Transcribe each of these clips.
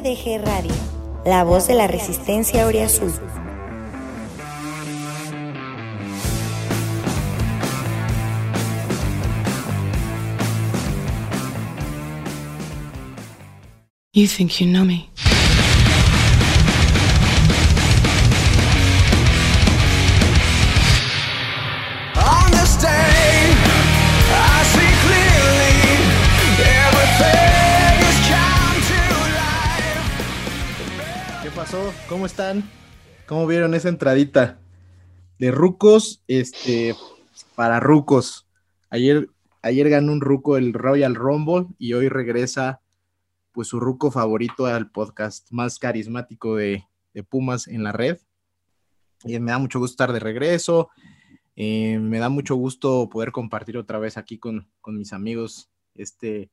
AGDG Radio, la voz de la resistencia Azul. You think you know me. ¿Cómo están? ¿Cómo vieron esa entradita? De rucos, este, para rucos. Ayer, ayer ganó un ruco el Royal Rumble y hoy regresa pues su ruco favorito al podcast más carismático de, de Pumas en la red. Y me da mucho gusto estar de regreso. eh, me da mucho gusto poder compartir otra vez aquí con, con mis amigos este,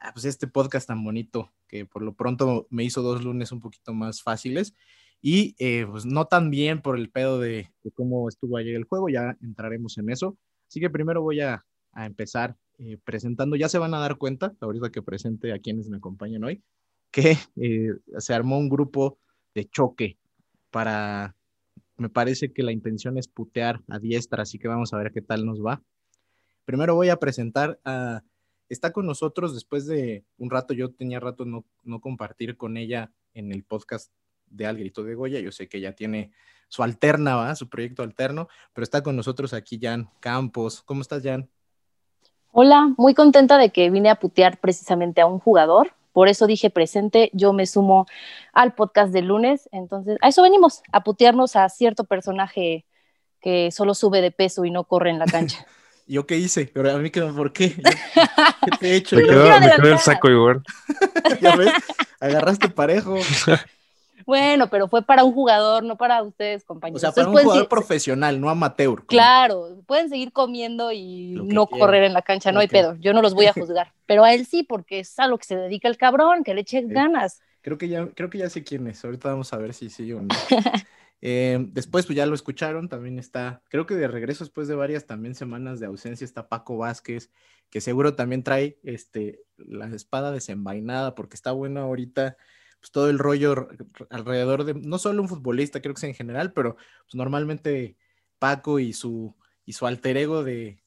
ah, pues este podcast tan bonito que por lo pronto me hizo dos lunes un poquito más fáciles y eh, pues no tan bien por el pedo de, de cómo estuvo ayer el juego, ya entraremos en eso. Así que primero voy a, empezar eh, presentando, ya se van a dar cuenta, ahorita que presente a quienes me acompañan hoy, que eh, se armó un grupo de choque para, me parece que la intención es putear a diestra, así que vamos a ver qué tal nos va. Primero voy a presentar a, está con nosotros después de un rato, yo tenía rato no, no compartir con ella en el podcast de Al Grito de Goya, yo sé que ella tiene su alterna, ¿va? su proyecto alterno, pero está con nosotros aquí Jan Campos. ¿Cómo estás, Jan? Hola, muy contenta de que vine a putear precisamente a un jugador. Por eso dije presente, yo me sumo al podcast del lunes. Entonces, a eso venimos, a putearnos a cierto personaje que solo sube de peso y no corre en la cancha. ¿Yo qué hice? Pero a mí, ¿qué, ¿por qué? Yo- ¿Qué te he hecho? Me quedó, quiero me quedó el saco igual. ya ves, agarraste parejo. bueno, pero fue para un jugador, no para ustedes, O compañeros. sea, para un Ustedes jugador seguir- profesional, no amateur. como- Claro, pueden seguir comiendo y que no correr en la cancha, no hay pedo. Yo no los voy a juzgar, pero a él sí, porque es a lo que se dedica el cabrón, que le eche Sí. ganas. Creo que ya, creo que ya sé quién es. Ahorita vamos a ver si sí o no. Eh, después, pues ya lo escucharon, también está, creo que de regreso después de varias también semanas de ausencia está Paco Vázquez, que seguro también trae este, la espada desenvainada, porque está bueno ahorita, pues todo el rollo alrededor de, no solo un futbolista, creo que es en general, pero pues normalmente Paco y su, y su alter ego de,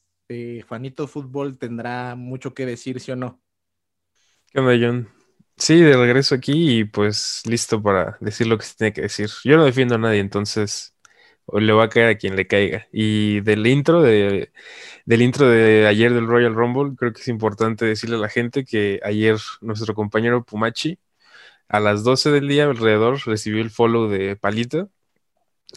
Juanito Fútbol tendrá mucho que decir, ¿sí o no? ¿Qué onda? Sí, de regreso aquí y pues listo para decir lo que se tiene que decir. Yo no defiendo a nadie, entonces le va a caer a quien le caiga. Y del intro de, del intro de ayer del Royal Rumble, creo que es importante decirle a la gente que ayer nuestro compañero Pumachi a las 12 del día alrededor recibió el follow de Palito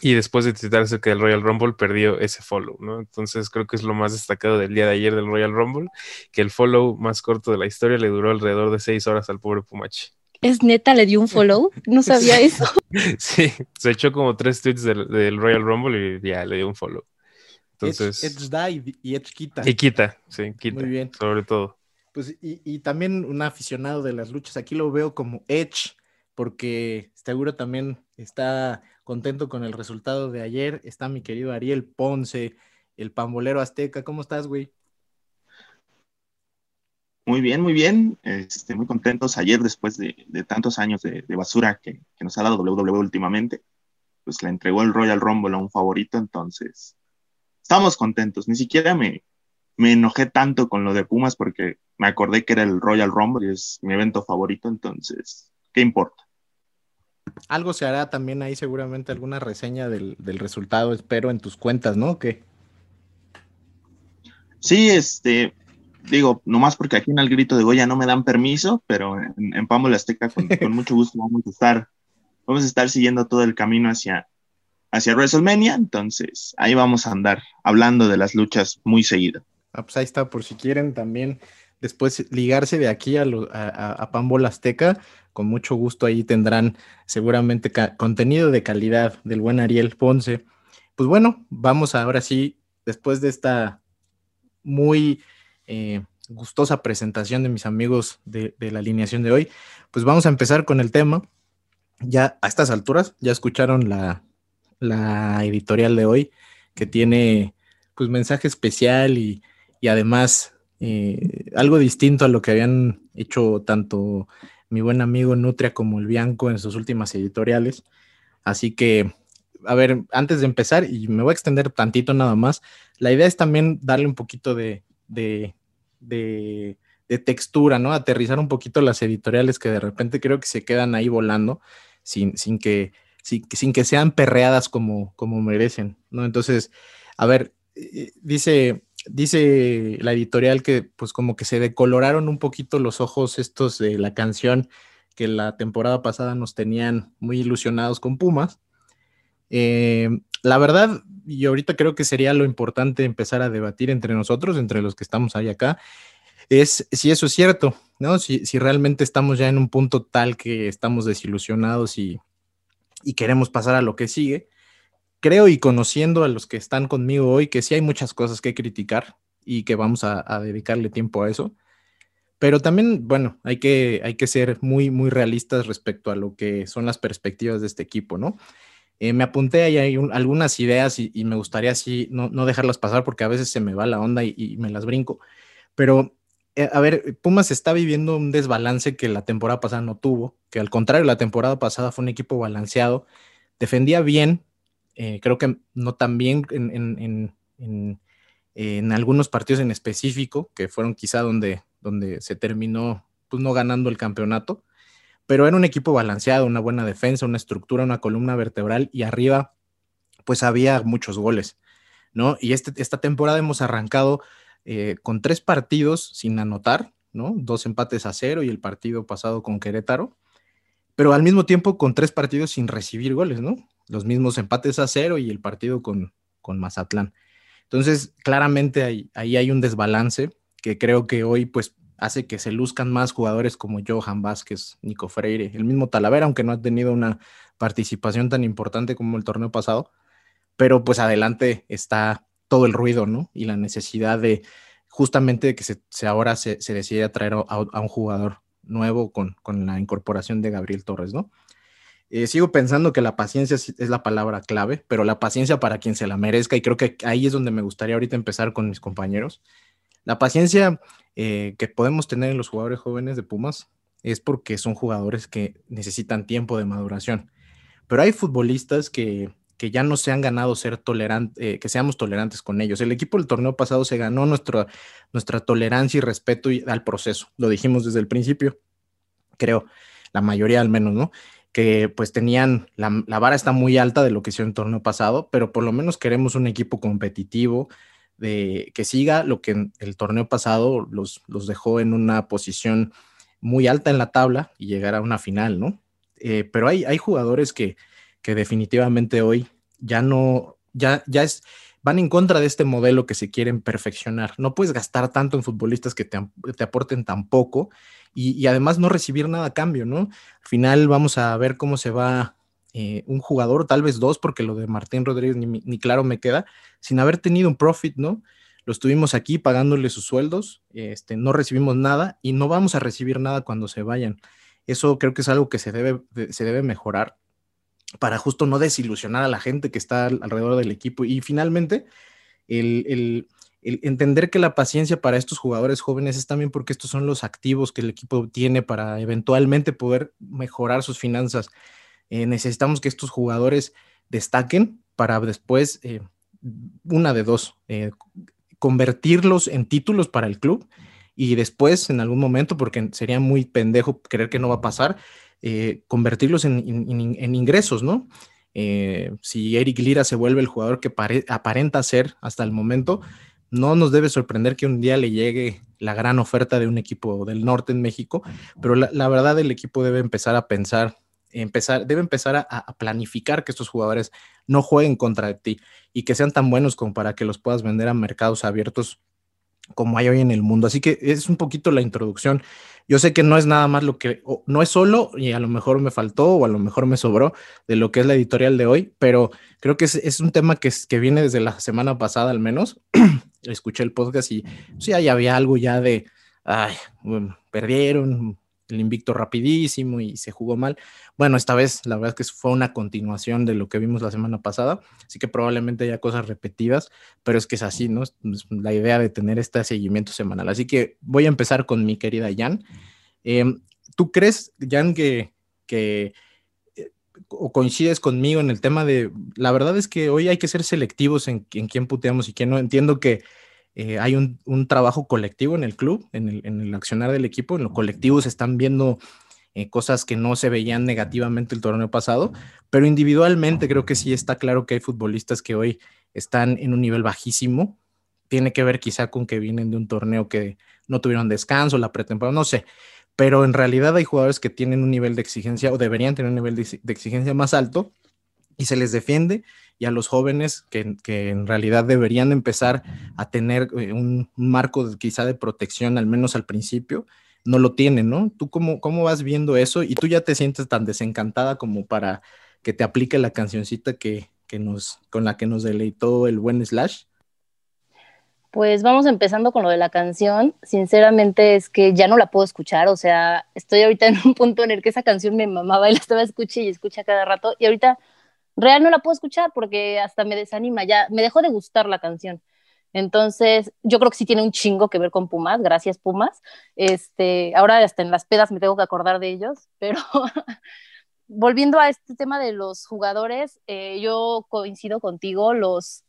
y después de tuitar acerca del Royal Rumble perdió ese follow, ¿no? Entonces creo que es lo más destacado del día de ayer del Royal Rumble, que el follow más corto de la historia le duró alrededor de seis horas al pobre Pumachi. ¿Es neta? ¿Le dio un follow? No sabía eso. Sí, se echó como tres tweets del, del Royal Rumble y ya le dio un follow. Edge, Entonces, Edge da y, y Edge quita. y quita, sí, quita, Muy bien. sobre todo. Pues, y, y también un aficionado de las luchas, aquí lo veo como Edge, porque seguro también está contento con el resultado de ayer. Está mi querido Ariel Ponce, el pambolero azteca. ¿Cómo estás, güey? Muy bien, muy bien. Este, muy contentos ayer después de, tantos años de, basura que, nos ha dado WWE últimamente. pues le entregó el Royal Rumble a un favorito, entonces estamos contentos. Ni siquiera me, me enojé tanto con lo de Pumas porque me acordé que era el Royal Rumble y es mi evento favorito, entonces, ¿qué importa? Algo se hará también ahí seguramente alguna reseña del, resultado, espero, en tus cuentas, ¿no? ¿Qué? Sí, este, digo, nomás porque aquí en el grito de Goya no me dan permiso, pero en, en Azteca con, con, mucho gusto vamos a estar, vamos a estar siguiendo todo el camino hacia, hacia WrestleMania, entonces ahí vamos a andar hablando de las luchas muy seguido. Ah, pues ahí está, por si quieren también después ligarse de aquí a, a, a Azteca, con mucho gusto ahí tendrán seguramente contenido de calidad del buen Ariel Ponce. Pues bueno, vamos ahora sí, después de esta muy eh, gustosa presentación de mis amigos de, la alineación de hoy, pues vamos a empezar con el tema. Ya a estas alturas, ya escucharon la, la editorial de hoy, que tiene pues mensaje especial y y además eh, algo distinto a lo que habían hecho tanto mi buen amigo Nutria como el Bianco en sus últimas editoriales. Así que, a ver, antes de empezar, y me voy a extender tantito nada más, la idea es también darle un poquito de, de, de, textura, ¿no? Aterrizar un poquito las editoriales que de repente creo que se quedan ahí volando sin, sin, que, sin, sin que sean perreadas como, como merecen, ¿no? Entonces, a ver, eh, dice dice la editorial que pues como que se decoloraron un poquito los ojos estos de la canción que la temporada pasada nos tenían muy ilusionados con Pumas. Eh, la verdad, y ahorita creo que sería lo importante empezar a debatir entre nosotros, entre los que estamos ahí acá, es si eso es cierto, ¿no? Si, si realmente estamos ya en un punto tal que estamos desilusionados y, y queremos pasar a lo que sigue, creo y conociendo a los que están conmigo hoy que sí hay muchas cosas que criticar y que vamos a, dedicarle tiempo a eso. Pero también, bueno, hay que, hay que ser muy, muy realistas respecto a lo que son las perspectivas de este equipo, ¿no? Eh, me apunté ahí algunas ideas y, me gustaría así no, no, dejarlas pasar porque a veces se me va la onda y, me las brinco. Pero, eh, a ver, Pumas está viviendo un desbalance que la temporada pasada no tuvo, que al contrario, la temporada pasada fue un equipo balanceado, defendía bien, eh, creo que no tan bien en, en, algunos partidos en específico, que fueron quizá donde, donde se terminó pues, no ganando el campeonato, pero era un equipo balanceado, una buena defensa, una estructura, una columna vertebral y arriba pues había muchos goles, ¿no? Y este, esta temporada hemos arrancado eh, con tres partidos sin anotar, ¿no? Dos empates a cero y el partido pasado con Querétaro, pero al mismo tiempo con tres partidos sin recibir goles, ¿no? los mismos empates a cero y el partido con, con Mazatlán. Entonces, claramente ahí, ahí, hay un desbalance que creo que hoy pues hace que se luzcan más jugadores como Johan Vázquez, Nico Freire, el mismo Talavera, aunque no ha tenido una participación tan importante como el torneo pasado, pero pues adelante está todo el ruido, ¿no? Y la necesidad de justamente que se, ahora se, decide traer a, un jugador nuevo con, con la incorporación de Gabriel Torres, ¿no? Eh, sigo pensando que la paciencia es, la palabra clave, pero la paciencia para quien se la merezca, y creo que ahí es donde me gustaría ahorita empezar con mis compañeros. La paciencia eh, que podemos tener en los jugadores jóvenes de Pumas es porque son jugadores que necesitan tiempo de maduración. Pero hay futbolistas que, que ya no se han ganado ser tolerantes, eh, que seamos tolerantes con ellos. El equipo del torneo pasado se ganó nuestra, nuestra tolerancia y respeto al proceso. Lo dijimos desde el principio, creo, la mayoría al menos, ¿no? que pues tenían, la, vara está muy alta de lo que hicieron el torneo pasado, pero por lo menos queremos un equipo competitivo, de que siga lo que el torneo pasado los, los dejó en una posición muy alta en la tabla y llegar a una final, ¿no? Eh, pero hay, hay jugadores que, que definitivamente hoy ya no, ya, ya es, van en contra de este modelo que se quieren perfeccionar. No puedes gastar tanto en futbolistas que te, te aporten tan poco y, además no recibir nada a cambio, ¿no? Al final vamos a ver cómo se va eh, un jugador, tal vez dos, porque lo de Martín Rodríguez ni, claro me queda, sin haber tenido un profit, ¿no? Lo estuvimos aquí pagándole sus sueldos, este, no recibimos nada y no vamos a recibir nada cuando se vayan. Eso creo que es algo que se debe, se debe mejorar para justo no desilusionar a la gente que está alrededor del equipo. Y finalmente, el, entender que la paciencia para estos jugadores jóvenes es también porque estos son los activos que el equipo tiene para eventualmente poder mejorar sus finanzas. Eh, necesitamos que estos jugadores destaquen para después, eh, una de dos, eh, convertirlos en títulos para el club y después en algún momento, porque sería muy pendejo creer que no va a pasar, eh, convertirlos en, ingresos, ¿no? si Eric Lira se vuelve el jugador que aparenta ser hasta el momento, no nos debe sorprender que un día le llegue la gran oferta de un equipo del norte en México, pero la, la verdad el equipo debe empezar a pensar empezar, debe empezar a, planificar que estos jugadores no jueguen contra ti y que sean tan buenos como para que los puedas vender a mercados abiertos como hay hoy en el mundo. Así que es un poquito la introducción. Yo sé que no es nada más lo que, no es solo, y a lo mejor me faltó o a lo mejor me sobró de lo que es la editorial de hoy, pero creo que es, un tema que, que viene desde la semana pasada al menos. Escuché el podcast y sí, ahí había algo ya de, ay, perdieron, el invicto rapidísimo y se jugó mal. Bueno, esta vez la verdad es que fue una continuación de lo que vimos la semana pasada, así que probablemente haya cosas repetidas, pero es que es así, ¿no? La idea de tener este seguimiento semanal. Así que voy a empezar con mi querida Jan. Em, ¿Tú crees, Jan, que, que eh, o coincides conmigo en el tema de, la verdad es que hoy hay que ser selectivos en, en quién puteamos y quién no? Entiendo que eh, hay un, trabajo colectivo en el club, en el, accionar del equipo, en lo colectivo se están viendo eh, cosas que no se veían negativamente el torneo pasado, pero individualmente creo que sí está claro que hay futbolistas que hoy están en un nivel bajísimo. Tiene que ver quizá con que vienen de un torneo que no tuvieron descanso, la pretemporada, no sé, pero en realidad hay jugadores que tienen un nivel de exigencia o deberían tener un nivel de exigencia más alto y se les defiende y a los jóvenes que, en realidad deberían empezar a tener eh, un, marco quizá de protección, al menos al principio, no lo tienen, ¿no? ¿Tú cómo, cómo vas viendo eso? Y tú ya te sientes tan desencantada como para que te aplique la cancioncita que, que nos, con la que nos deleitó el buen Slash. Pues vamos empezando con lo de la canción. Sinceramente es que ya no la puedo escuchar, o sea, estoy ahorita en un punto en el que esa canción me mamaba y la estaba escuchando y escucha cada rato y ahorita real no la puedo escuchar porque hasta me desanima, ya me dejó de gustar la canción. Entonces, yo creo que sí tiene un chingo que ver con Pumas, gracias Pumas. Este, ahora hasta en las pedas me tengo que acordar de ellos, pero volviendo a este tema de los jugadores, eh, yo coincido contigo, los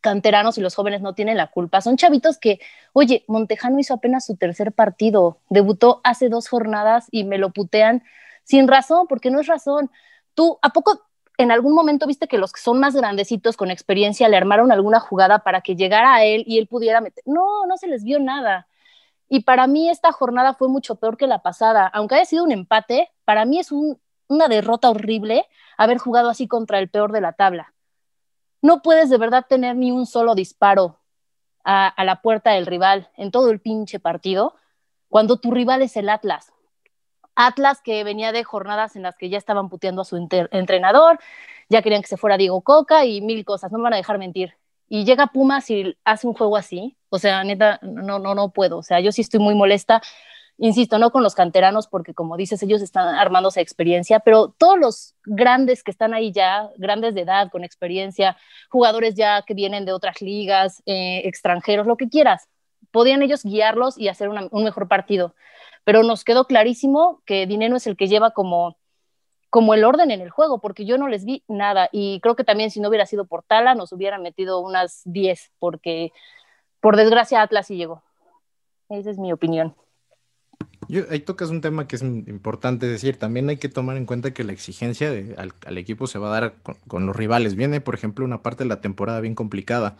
canteranos y los jóvenes no tienen la culpa. Son chavitos que, oye, Montejano hizo apenas su tercer partido, debutó hace dos jornadas y me lo putean sin razón, porque no es razón. Tú, ¿a poco en algún momento viste que los que son más grandecitos con experiencia le armaron alguna jugada para que llegara a él y él pudiera meter. No, no se les vio nada. Y para mí esta jornada fue mucho peor que la pasada. Aunque haya sido un empate, para mí es una derrota horrible haber jugado así contra el peor de la tabla. No puedes de verdad tener ni un solo disparo a, la puerta del rival en todo el pinche partido cuando tu rival es el Atlas. Atlas que venía de jornadas en las que ya estaban puteando a su entrenador, ya querían que se fuera Diego Coca y mil cosas, no me van a dejar mentir. Y llega Pumas y hace un juego así, o sea, neta, no, no, no puedo, o sea, yo sí estoy muy molesta, insisto, no con los canteranos, porque como dices, ellos están armándose experiencia, pero todos los grandes que están ahí ya, grandes de edad, con experiencia, jugadores ya que vienen de otras ligas, eh, extranjeros, lo que quieras, podían ellos guiarlos y hacer un mejor partido pero nos quedó clarísimo que Dinero es el que lleva como, como el orden en el juego, porque yo no les vi nada y creo que también si no hubiera sido por Tala nos hubieran metido unas 10, porque por desgracia Atlas sí llegó. Esa es mi opinión. Yo, ahí tocas un tema que es importante decir. También hay que tomar en cuenta que la exigencia al, equipo se va a dar con, con, los rivales. Viene, por ejemplo, una parte de la temporada bien complicada.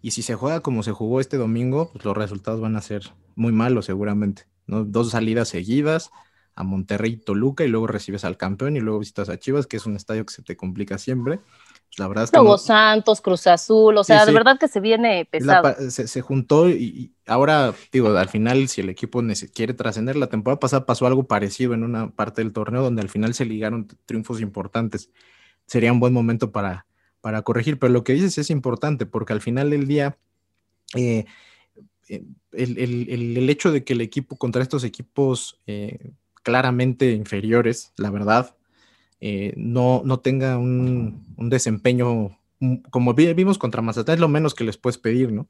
Y si se juega como se jugó este domingo, pues los resultados van a ser muy malos seguramente. Dos salidas seguidas a Monterrey y Toluca y luego recibes al campeón y luego visitas a Chivas, que es un estadio que se te complica siempre. Pues, la verdad es que Santos, Cruz Azul, o sea, de verdad que se viene pesado. se, juntó y, ahora, digo, al final, si el equipo quiere trascender, la temporada pasada pasó algo parecido en una parte del torneo donde al final se ligaron triunfos importantes. Sería un buen momento para, para corregir, pero lo que dices es importante porque al final del día eh, eh, el, hecho de que el equipo contra estos equipos eh, claramente inferiores, la verdad, eh, no, no tenga un, desempeño como vimos contra Mazatlán, es lo menos que les puedes pedir, ¿no?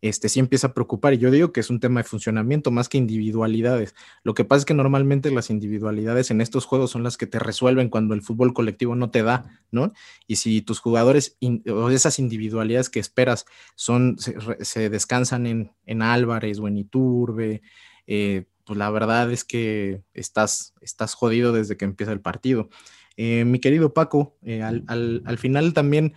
Este sí empieza a preocupar. Y yo digo que es un tema de funcionamiento más que individualidades. Lo que pasa es que normalmente las individualidades en estos juegos son las que te resuelven cuando el fútbol colectivo no te da, ¿no? Y si tus jugadores o esas individualidades que esperas son, se, descansan en, en, Álvarez o en Iturbe, eh, pues la verdad es que estás, estás jodido desde que empieza el partido. Eh, mi querido Paco, eh, al, al, final también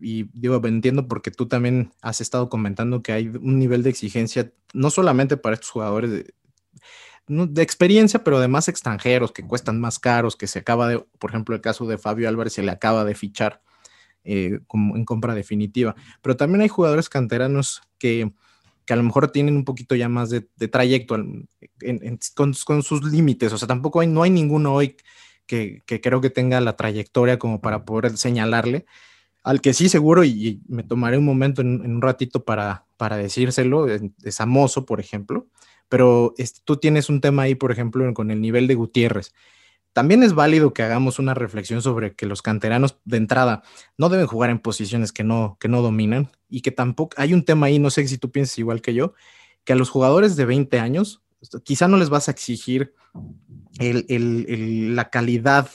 y digo, entiendo porque tú también has estado comentando que hay un nivel de exigencia, no solamente para estos jugadores de, de, experiencia, pero de más extranjeros que cuestan más caros, que se acaba de, por ejemplo, el caso de Fabio Álvarez se le acaba de fichar eh, como en compra definitiva, pero también hay jugadores canteranos que, que a lo mejor tienen un poquito ya más de, trayecto con, con, sus límites, o sea, tampoco hay, no hay ninguno hoy que, que creo que tenga la trayectoria como para poder señalarle, al que sí seguro, y, me tomaré un momento en, un ratito para, para decírselo, es Amoso, por ejemplo, pero tú tienes un tema ahí, por ejemplo, con el nivel de Gutiérrez. También es válido que hagamos una reflexión sobre que los canteranos de entrada no deben jugar en posiciones que no, que no dominan y que tampoco hay un tema ahí, no sé si tú piensas igual que yo, que a los jugadores de 20 años quizá no les vas a exigir la calidad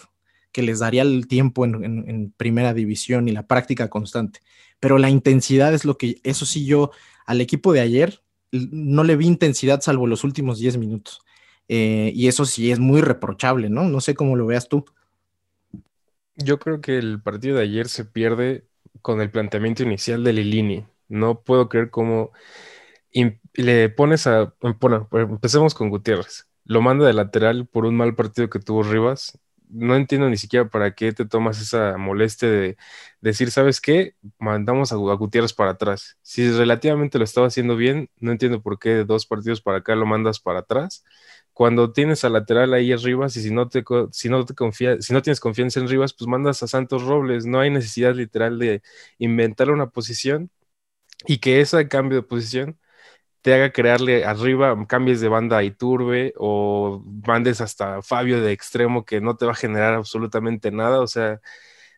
que les daría el tiempo en, primera división y la práctica constante. Pero la intensidad es lo que, eso sí, yo al equipo de ayer no le vi intensidad salvo los últimos 10 minutos. Eh, y eso sí es muy reprochable, ¿no? No sé cómo lo veas tú. Yo creo que el partido de ayer se pierde con el planteamiento inicial de Lilini. No puedo creer cómo le pones a. Bueno, empecemos con Gutiérrez. Lo manda de lateral por un mal partido que tuvo Rivas no entiendo ni siquiera para qué te tomas esa molestia de decir, ¿sabes qué? Mandamos a, Gutiérrez para atrás. Si relativamente lo estaba haciendo bien, no entiendo por qué dos partidos para acá lo mandas para atrás. Cuando tienes al lateral ahí arriba, y si no te, si no te confía, si no tienes confianza en Rivas, pues mandas a Santos Robles. No hay necesidad literal de inventar una posición y que ese cambio de posición te haga crearle arriba, cambies de banda a Iturbe o mandes hasta Fabio de extremo que no te va a generar absolutamente nada. O sea,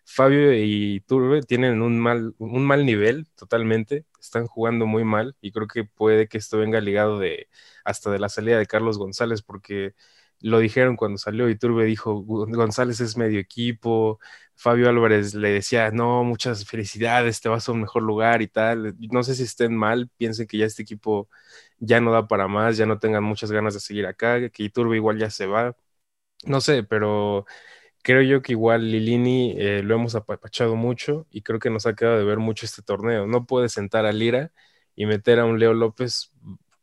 Fabio y Iturbe tienen un mal, un mal nivel totalmente, están jugando muy mal y creo que puede que esto venga ligado de hasta de la salida de Carlos González porque lo dijeron cuando salió Iturbe, dijo González es medio equipo, Fabio Álvarez le decía, no, muchas felicidades, te vas a un mejor lugar y tal. No sé si estén mal, piensen que ya este equipo ya no da para más, ya no tengan muchas ganas de seguir acá, que Iturbe igual ya se va. No sé, pero creo yo que igual Lilini eh, lo hemos apapachado mucho y creo que nos ha quedado de ver mucho este torneo. No puede sentar a Lira y meter a un Leo López.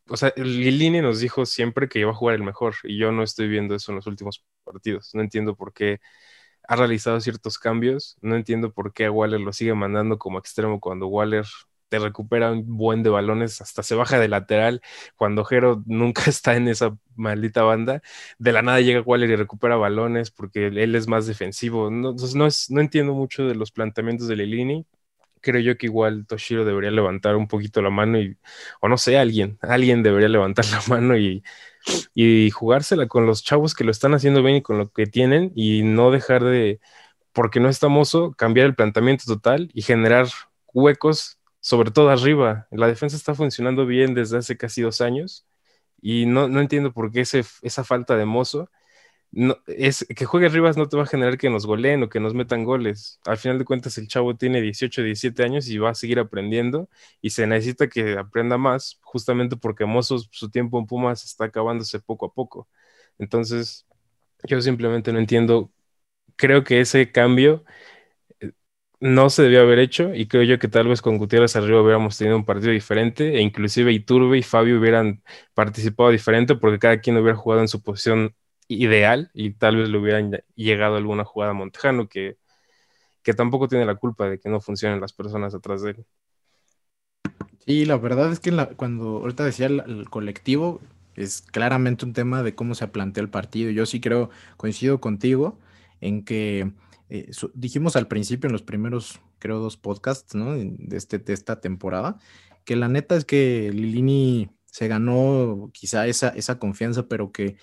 O sea, Lilini nos dijo siempre que iba a jugar el mejor y yo no estoy viendo eso en los últimos partidos. No entiendo por qué ha realizado ciertos cambios. No entiendo por qué a Waller lo sigue mandando como extremo cuando Waller te recupera un buen de balones, hasta se baja de lateral. Cuando Jero nunca está en esa maldita banda, de la nada llega Waller y recupera balones porque él es más defensivo. No, entonces no, es, no entiendo mucho de los planteamientos de Lilini. Creo yo que igual Toshiro debería levantar un poquito la mano y, o no sé, alguien, alguien debería levantar la mano y y jugársela con los chavos que lo están haciendo bien y con lo que tienen y no dejar de, porque no está mozo, cambiar el planteamiento total y generar huecos, sobre todo arriba. La defensa está funcionando bien desde hace casi dos años y no, no entiendo por qué ese, esa falta de mozo no, es que juegue Rivas no te va a generar que nos goleen o que nos metan goles. Al final de cuentas, el chavo tiene 18, 17 años y va a seguir aprendiendo y se necesita que aprenda más, justamente porque Mozos su tiempo en Pumas está acabándose poco a poco. Entonces, yo simplemente no entiendo. Creo que ese cambio eh, no se debió haber hecho y creo yo que tal vez con Gutiérrez arriba hubiéramos tenido un partido diferente e inclusive Iturbe y Fabio hubieran participado diferente porque cada quien hubiera jugado en su posición ideal y tal vez le hubieran llegado alguna jugada a Montejano que, que tampoco tiene la culpa de que no funcionen las personas atrás de él. Sí, la verdad es que cuando ahorita decía el, colectivo, es claramente un tema de cómo se plantea el partido. Yo sí creo, coincido contigo en que eh, dijimos al principio en los primeros, creo, dos podcasts de, este, de esta temporada, que la neta es que Lilini se ganó quizá esa, esa confianza, pero que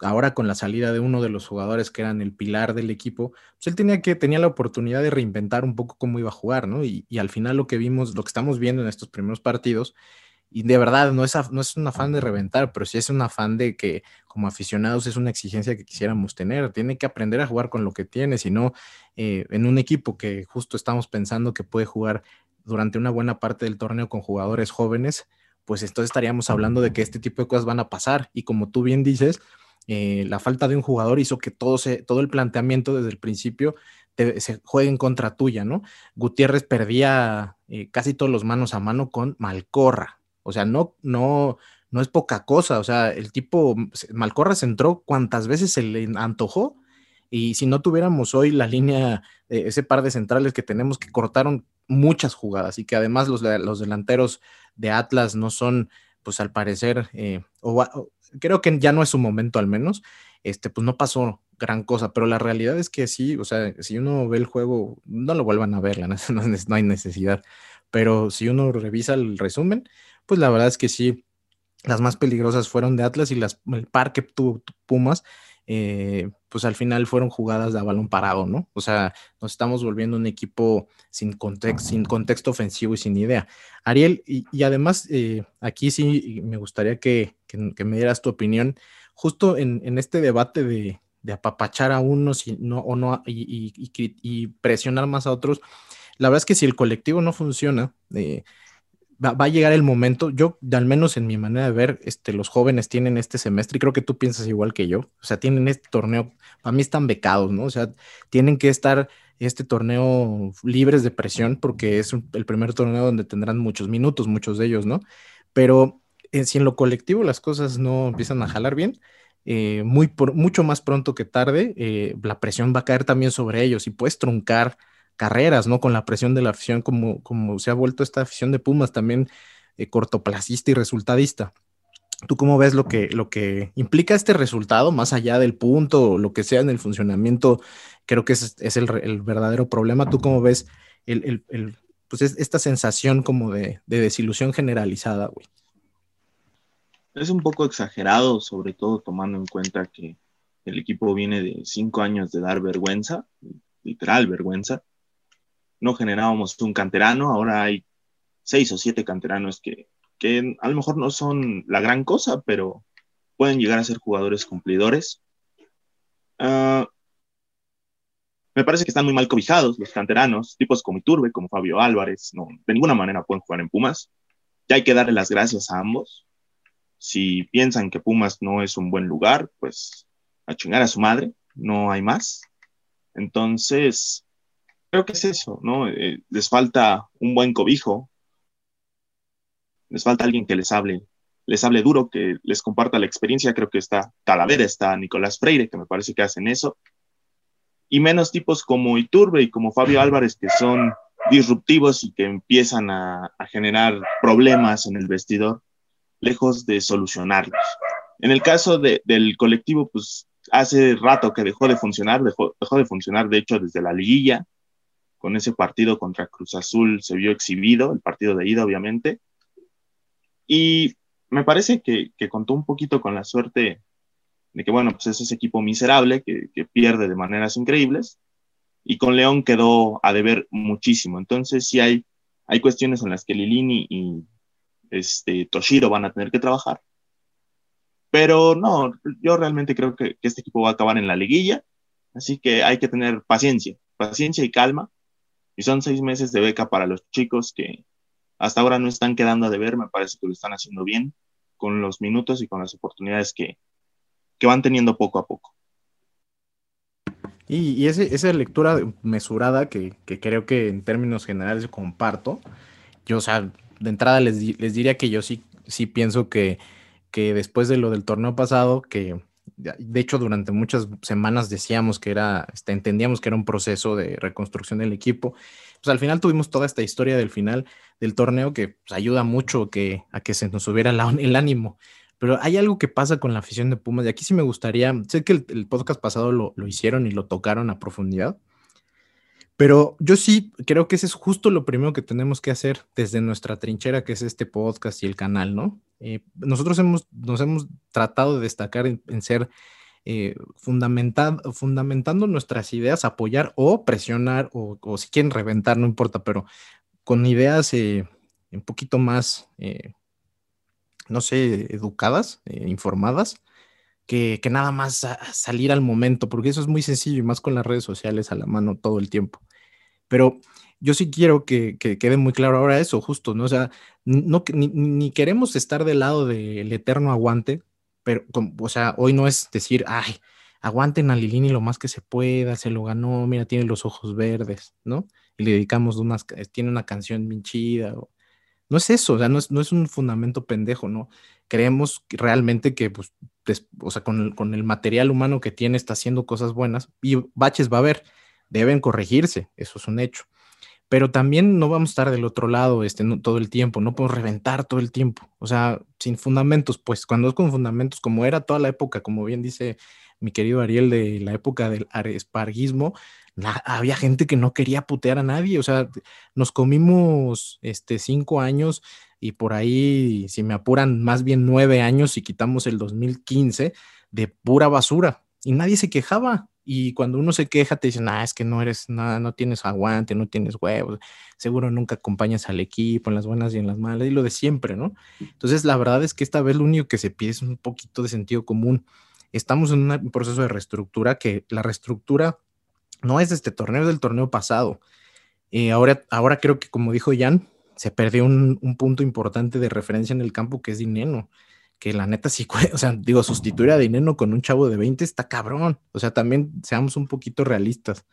ahora con la salida de uno de los jugadores que eran el pilar del equipo, pues él tenía que tenía la oportunidad de reinventar un poco cómo iba a jugar, ¿no? Y, al final lo que vimos, lo que estamos viendo en estos primeros partidos y de verdad no es, no es un afán de reventar, pero sí es un afán de que como aficionados es una exigencia que quisiéramos tener. Tiene que aprender a jugar con lo que tiene, si no, eh, en un equipo que justo estamos pensando que puede jugar durante una buena parte del torneo con jugadores jóvenes, pues entonces estaríamos hablando de que este tipo de cosas van a pasar. Y como tú bien dices, eh, la falta de un jugador hizo que todo, se, todo el planteamiento desde el principio se juegue en contra tuya, ¿no? Gutiérrez perdía eh, casi todos los manos a mano con Malcorra, o sea, no, no, no es poca cosa. O sea, el tipo, Malcorras entró cuantas veces se le antojó. Y si no tuviéramos hoy la línea, ese par de centrales que tenemos que cortaron muchas jugadas y que además los, los delanteros de Atlas no son, pues al parecer, eh, creo que ya no es su momento al menos, este, pues no pasó gran cosa, pero la realidad es que sí, o sea, si uno ve el juego, no lo vuelvan a ver, no, no hay necesidad, pero si uno revisa el resumen, pues la verdad es que sí, las más peligrosas fueron de Atlas y las, el par que tuvo Pumas, eh, pues al final fueron jugadas de balón parado, ¿no? O sea, nos estamos volviendo un equipo sin, contexto, sin contexto ofensivo y sin idea. Ariel, y, además, eh, aquí sí me gustaría que, me dieras tu opinión, justo en, este debate de, apapachar a unos y, no, y, presionar más a otros. La verdad es que si el colectivo no funciona, eh, va, a llegar el momento, yo al menos en mi manera de ver, este, los jóvenes tienen este semestre, y creo que tú piensas igual que yo, o sea, tienen este torneo, para mí están becados, ¿no? O sea, tienen que estar este torneo libres de presión porque es el primer torneo donde tendrán muchos minutos, muchos de ellos, ¿no? Pero eh, si en lo colectivo las cosas no empiezan a jalar bien, eh, muy mucho más pronto que tarde, eh, la presión va a caer también sobre ellos y puedes truncar carreras, ¿no? Con la presión de la afición, como, como se ha vuelto esta afición de Pumas también eh, cortoplacista y resultadista. ¿Tú cómo ves lo que, lo que implica este resultado, más allá del punto, lo que sea en el funcionamiento? Creo que es, es el, verdadero problema. ¿Tú cómo ves el, el, pues esta sensación como de, de desilusión generalizada, güey? Es un poco exagerado, sobre todo tomando en cuenta que el equipo viene de cinco años de dar vergüenza, literal vergüenza, no generábamos un canterano, ahora hay seis o siete canteranos que, a lo mejor no son la gran cosa, pero pueden llegar a ser jugadores cumplidores. Ah, me parece que están muy mal cobijados los canteranos, tipos como Iturbe, como Fabio Álvarez, no, de ninguna manera pueden jugar en Pumas. Ya hay que darle las gracias a ambos. Si piensan que Pumas no es un buen lugar, pues a chingar a su madre, no hay más. Entonces, creo que es eso, ¿no? Eh, les falta un buen cobijo, les falta alguien que les hable, les hable duro, que les comparta la experiencia. Creo que está Talavera, está Nicolás Freire, que me parece que hacen eso. Y menos tipos como Iturbe y como Fabio Álvarez, que son disruptivos y que empiezan a, generar problemas en el vestidor, lejos de solucionarlos. En el caso del colectivo, pues hace rato que dejó de funcionar, dejó, dejó de funcionar, de hecho, desde la liguilla con ese partido contra Cruz Azul se vio exhibido, el partido de ida obviamente, y me parece que, contó un poquito con la suerte de que, bueno, pues es ese equipo miserable que, pierde de maneras increíbles, y con León quedó a deber muchísimo. Entonces sí hay, hay cuestiones en las que Lilini y este, Toshiro van a tener que trabajar. Pero no, yo realmente creo que, que, este equipo va a acabar en la liguilla, así que hay que tener paciencia, paciencia y calma y son seis meses de beca para los chicos que hasta ahora no están quedando a deber, me parece que lo están haciendo bien con los minutos y con las oportunidades que, van teniendo poco a poco. Y, esa lectura mesurada que, creo que en términos generales comparto, yo, o sea, de entrada les, diría que yo sí, sí pienso que, que después de lo del torneo pasado, que de hecho, durante muchas semanas decíamos que era, este, entendíamos que era un proceso de reconstrucción del equipo. Pues al final tuvimos toda esta historia del final del torneo que pues, ayuda mucho que, a que se nos subiera el ánimo. Pero hay algo que pasa con la afición de Pumas y aquí sí me gustaría, sé que el, podcast pasado lo, lo, hicieron y lo tocaron a profundidad, pero yo sí creo que ese es justo lo primero que tenemos que hacer desde nuestra trinchera, que es este podcast y el canal, ¿no? Eh, nosotros hemos, nos hemos tratado de destacar en, ser eh, fundamentando nuestras ideas, apoyar o presionar, o, si quieren reventar, no importa, pero con ideas eh, un poquito más no sé, educadas, eh, informadas, que, nada más salir al momento, porque eso es muy sencillo y más con las redes sociales a la mano todo el tiempo. Pero yo sí quiero que, quede muy claro ahora eso, justo, ¿no? O sea, no, ni, queremos estar del lado del eterno aguante, pero, o sea, hoy no es decir, ay, aguanten a Lilini lo más que se pueda, se lo ganó, mira, tiene los ojos verdes, ¿no? Y le dedicamos unas, tiene una canción bien chida, no es eso, o sea, no es, no es un fundamento pendejo, ¿no? Creemos realmente que, pues, o sea, con el, con el material humano que tiene está haciendo cosas buenas y baches va a haber, deben corregirse, eso es un hecho. Pero también no vamos a estar del otro lado este, todo el tiempo, no podemos reventar todo el tiempo, o sea, sin fundamentos, pues cuando es con fundamentos, como era toda la época, como bien dice mi querido Ariel, de la época del esparguismo, había gente que no quería putear a nadie, o sea, nos comimos este, cinco años y por ahí, si me apuran, más bien nueve años y quitamos el 2015 de pura basura y nadie se quejaba. Y cuando uno se queja, te dicen, ah, es que no eres nada, no tienes aguante, no tienes huevos, seguro nunca acompañas al equipo en las buenas y en las malas, y lo de siempre, ¿no? Entonces, la verdad es que esta vez lo único que se pide es un poquito de sentido común. Estamos en un proceso de reestructura que la reestructura no es de este torneo, es del torneo pasado. y ahora, ahora creo que, como dijo Jan, se perdió un, punto importante de referencia en el campo que es Dineno. Que la neta sí, o sea, digo, sustituir a Dineno con un chavo de 20 está cabrón. O sea, también seamos un poquito realistas.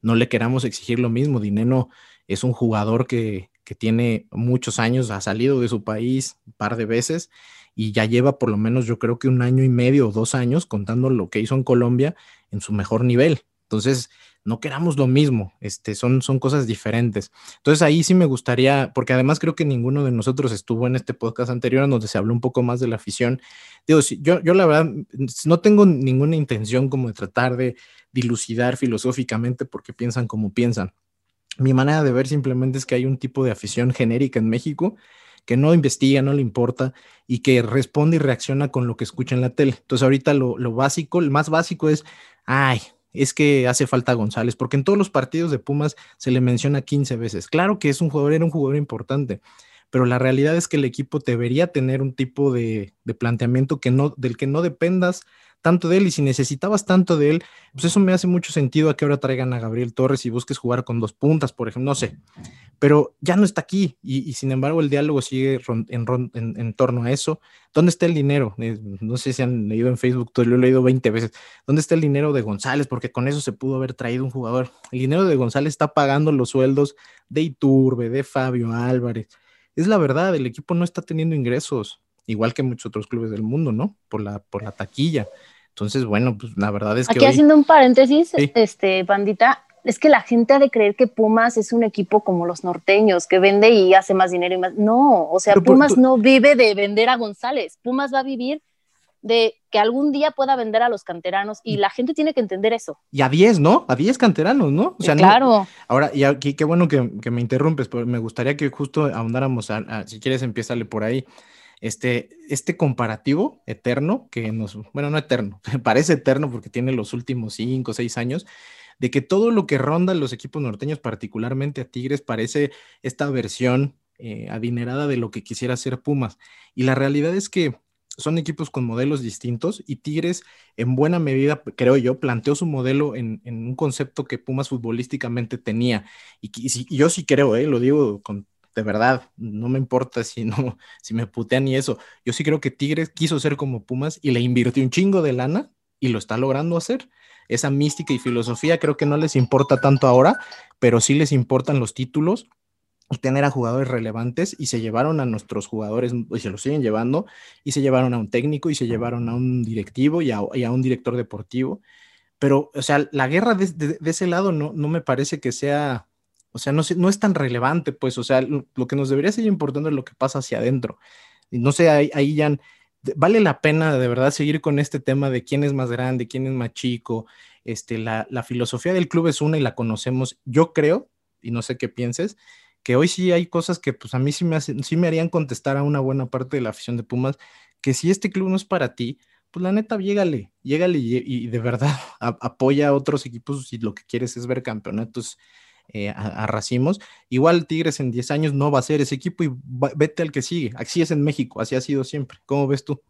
No le queramos exigir lo mismo. Dineno es un jugador que, que tiene muchos años, ha salido de su país un par de veces y ya lleva por lo menos yo creo que un año y medio o dos años contando lo que hizo en Colombia en su mejor nivel. Entonces, no queramos lo mismo, este, son, son cosas diferentes. Entonces ahí sí me gustaría, porque además creo que ninguno de nosotros estuvo en este podcast anterior en donde se habló un poco más de la afición. Digo, yo, yo la verdad no tengo ninguna intención como de tratar de dilucidar filosóficamente porque piensan como piensan. Mi manera de ver simplemente es que hay un tipo de afición genérica en México que no investiga, no le importa y que responde y reacciona con lo que escucha en la tele. Entonces ahorita lo, lo básico, el más básico es, ay, es que hace falta González, porque en todos los partidos de Pumas se le menciona 15 veces. Claro que es un jugador, era un jugador importante, pero la realidad es que el equipo debería tener un tipo de, planteamiento del que no dependas tanto de él y si necesitabas tanto de él, pues eso me hace mucho sentido a que ahora traigan a Gabriel Torres y busques jugar con dos puntas, por ejemplo, no sé, pero ya no está aquí y, sin embargo el diálogo sigue en, en, torno a eso. ¿Dónde está el dinero? Eh, no sé si han leído en Facebook, lo he leído 20 veces. ¿Dónde está el dinero de González? Porque con eso se pudo haber traído un jugador. El dinero de González está pagando los sueldos de Iturbe, de Fabio Álvarez. Es la verdad, el equipo no está teniendo ingresos igual que muchos otros clubes del mundo, ¿no? Por la, por la taquilla. Entonces, bueno, pues la verdad es que. Aquí haciendo un paréntesis, este, bandita, es que la gente ha de creer que Pumas es un equipo como los norteños, que vende y hace más dinero y más. No, o sea, Pumas no vive de vender a González. Pumas va a vivir de que algún día pueda vender a los canteranos y, la gente tiene que entender eso. Y a 10, ¿no? A 10 canteranos, ¿no? O sea, claro. ahora, y aquí qué bueno que, me interrumpes, pero me gustaría que justo ahondáramos, a, si quieres, empiézale por ahí este, este comparativo eterno, que nos, bueno, no eterno, parece eterno porque tiene los últimos cinco o seis años, de que todo lo que ronda los equipos norteños, particularmente a Tigres, parece esta versión eh, adinerada de lo que quisiera hacer Pumas. Y la realidad es que son equipos con modelos distintos y Tigres, en buena medida, creo yo, planteó su modelo en, un concepto que Pumas futbolísticamente tenía. Y, y yo sí creo, eh, lo digo con de verdad, no me importa si no, si me putean ni eso. Yo sí creo que Tigres quiso ser como Pumas y le invirtió un chingo de lana y lo está logrando hacer. Esa mística y filosofía creo que no les importa tanto ahora, pero sí les importan los títulos y tener a jugadores relevantes y se llevaron a nuestros jugadores y se los siguen llevando y se llevaron a un técnico y se llevaron a un directivo y a, un director deportivo. Pero, o sea, la guerra de, de ese lado no, no me parece que sea o sea, no, no es tan relevante, pues, o sea, lo, que nos debería ser importante es lo que pasa hacia adentro. Y no sé, ahí, ahí ya vale la pena de verdad seguir con este tema de quién es más grande, quién es más chico. Este, la, la filosofía del club es una y la conocemos. Yo creo, y no sé qué pienses, que hoy sí hay cosas que pues a mí sí me, sí me harían contestar a una buena parte de la afición de Pumas, que si este club no es para ti, pues la neta, llégale, llégale y, y de verdad apoya a otros equipos si lo que quieres es ver campeonatos eh, a, racimos. Igual Tigres en 10 años no va a ser ese equipo y vete al que sigue. Así es en México, así ha sido siempre. ¿Cómo ves tú?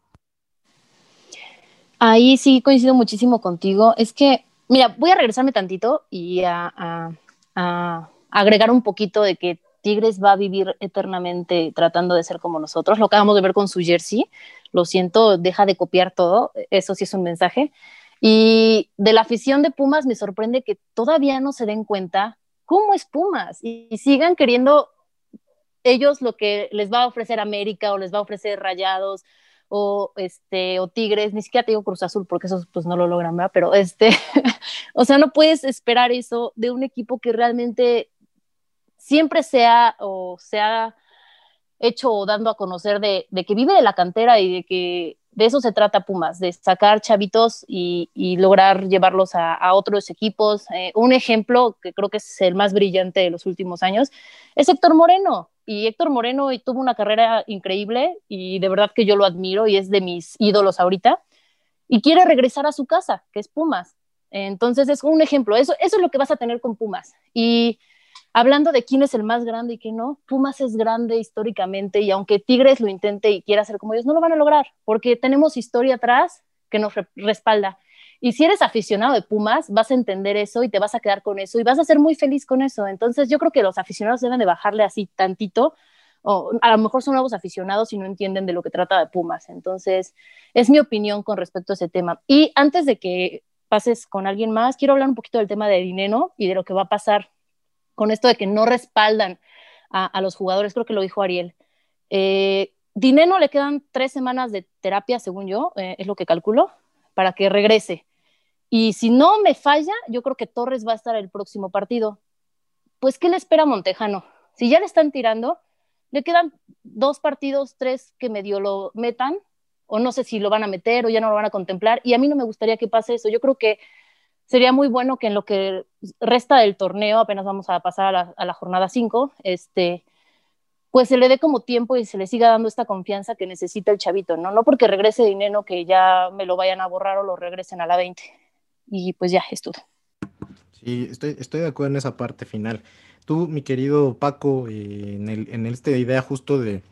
Ahí sí coincido muchísimo contigo. Es que, mira, voy a regresarme tantito y a, agregar un poquito de que Tigres va a vivir eternamente tratando de ser como nosotros. Lo acabamos de ver con su jersey. Lo siento, deja de copiar todo. Eso sí es un mensaje. Y de la afición de Pumas me sorprende que todavía no se den cuenta cómo es Pumas y, sigan queriendo ellos lo que les va a ofrecer América o les va a ofrecer Rayados o este o Tigres, ni siquiera te digo Cruz Azul porque esos pues no lo logran, ¿verdad? Pero este, o sea, no puedes esperar eso de un equipo que realmente siempre sea o sea hecho o dando a conocer de, que vive de la cantera y de que de eso se trata Pumas, de sacar chavitos y, lograr llevarlos a, otros equipos. Eh, un ejemplo que creo que es el más brillante de los últimos años es Héctor Moreno. Y Héctor Moreno tuvo una carrera increíble y de verdad que yo lo admiro y es de mis ídolos ahorita. Y quiere regresar a su casa, que es Pumas. Entonces es un ejemplo. Eso, eso es lo que vas a tener con Pumas. Y hablando de quién es el más grande y quién no, Pumas es grande históricamente y aunque Tigres lo intente y quiera ser como ellos, no lo van a lograr porque tenemos historia atrás que nos respalda. Y si eres aficionado de Pumas, vas a entender eso y te vas a quedar con eso y vas a ser muy feliz con eso. Entonces yo creo que los aficionados deben de bajarle así tantito. O a lo mejor son nuevos aficionados y no entienden de lo que trata de Pumas. Entonces, es mi opinión con respecto a ese tema. Y antes de que pases con alguien más, quiero hablar un poquito del tema de dinero y de lo que va a pasar con esto de que no respaldan a, los jugadores, creo que lo dijo Ariel. Eh, Dineno le quedan tres semanas de terapia, según yo, eh, es lo que calculo, para que regrese. Y si no me falla, yo creo que Torres va a estar el próximo partido. Pues, ¿qué le espera a Montejano? Si ya le están tirando, le quedan dos partidos, tres que medio lo metan, o no sé si lo van a meter o ya no lo van a contemplar. Y a mí no me gustaría que pase eso. Yo creo que sería muy bueno que en lo que resta del torneo, apenas vamos a pasar a la, jornada 5, este, pues se le dé como tiempo y se le siga dando esta confianza que necesita el chavito, ¿no? No porque regrese dinero que ya me lo vayan a borrar o lo regresen a la 20. Y pues ya, es todo. Sí, estoy, estoy de acuerdo en esa parte final. Tú, mi querido Paco, eh, en, el, en esta idea justo de,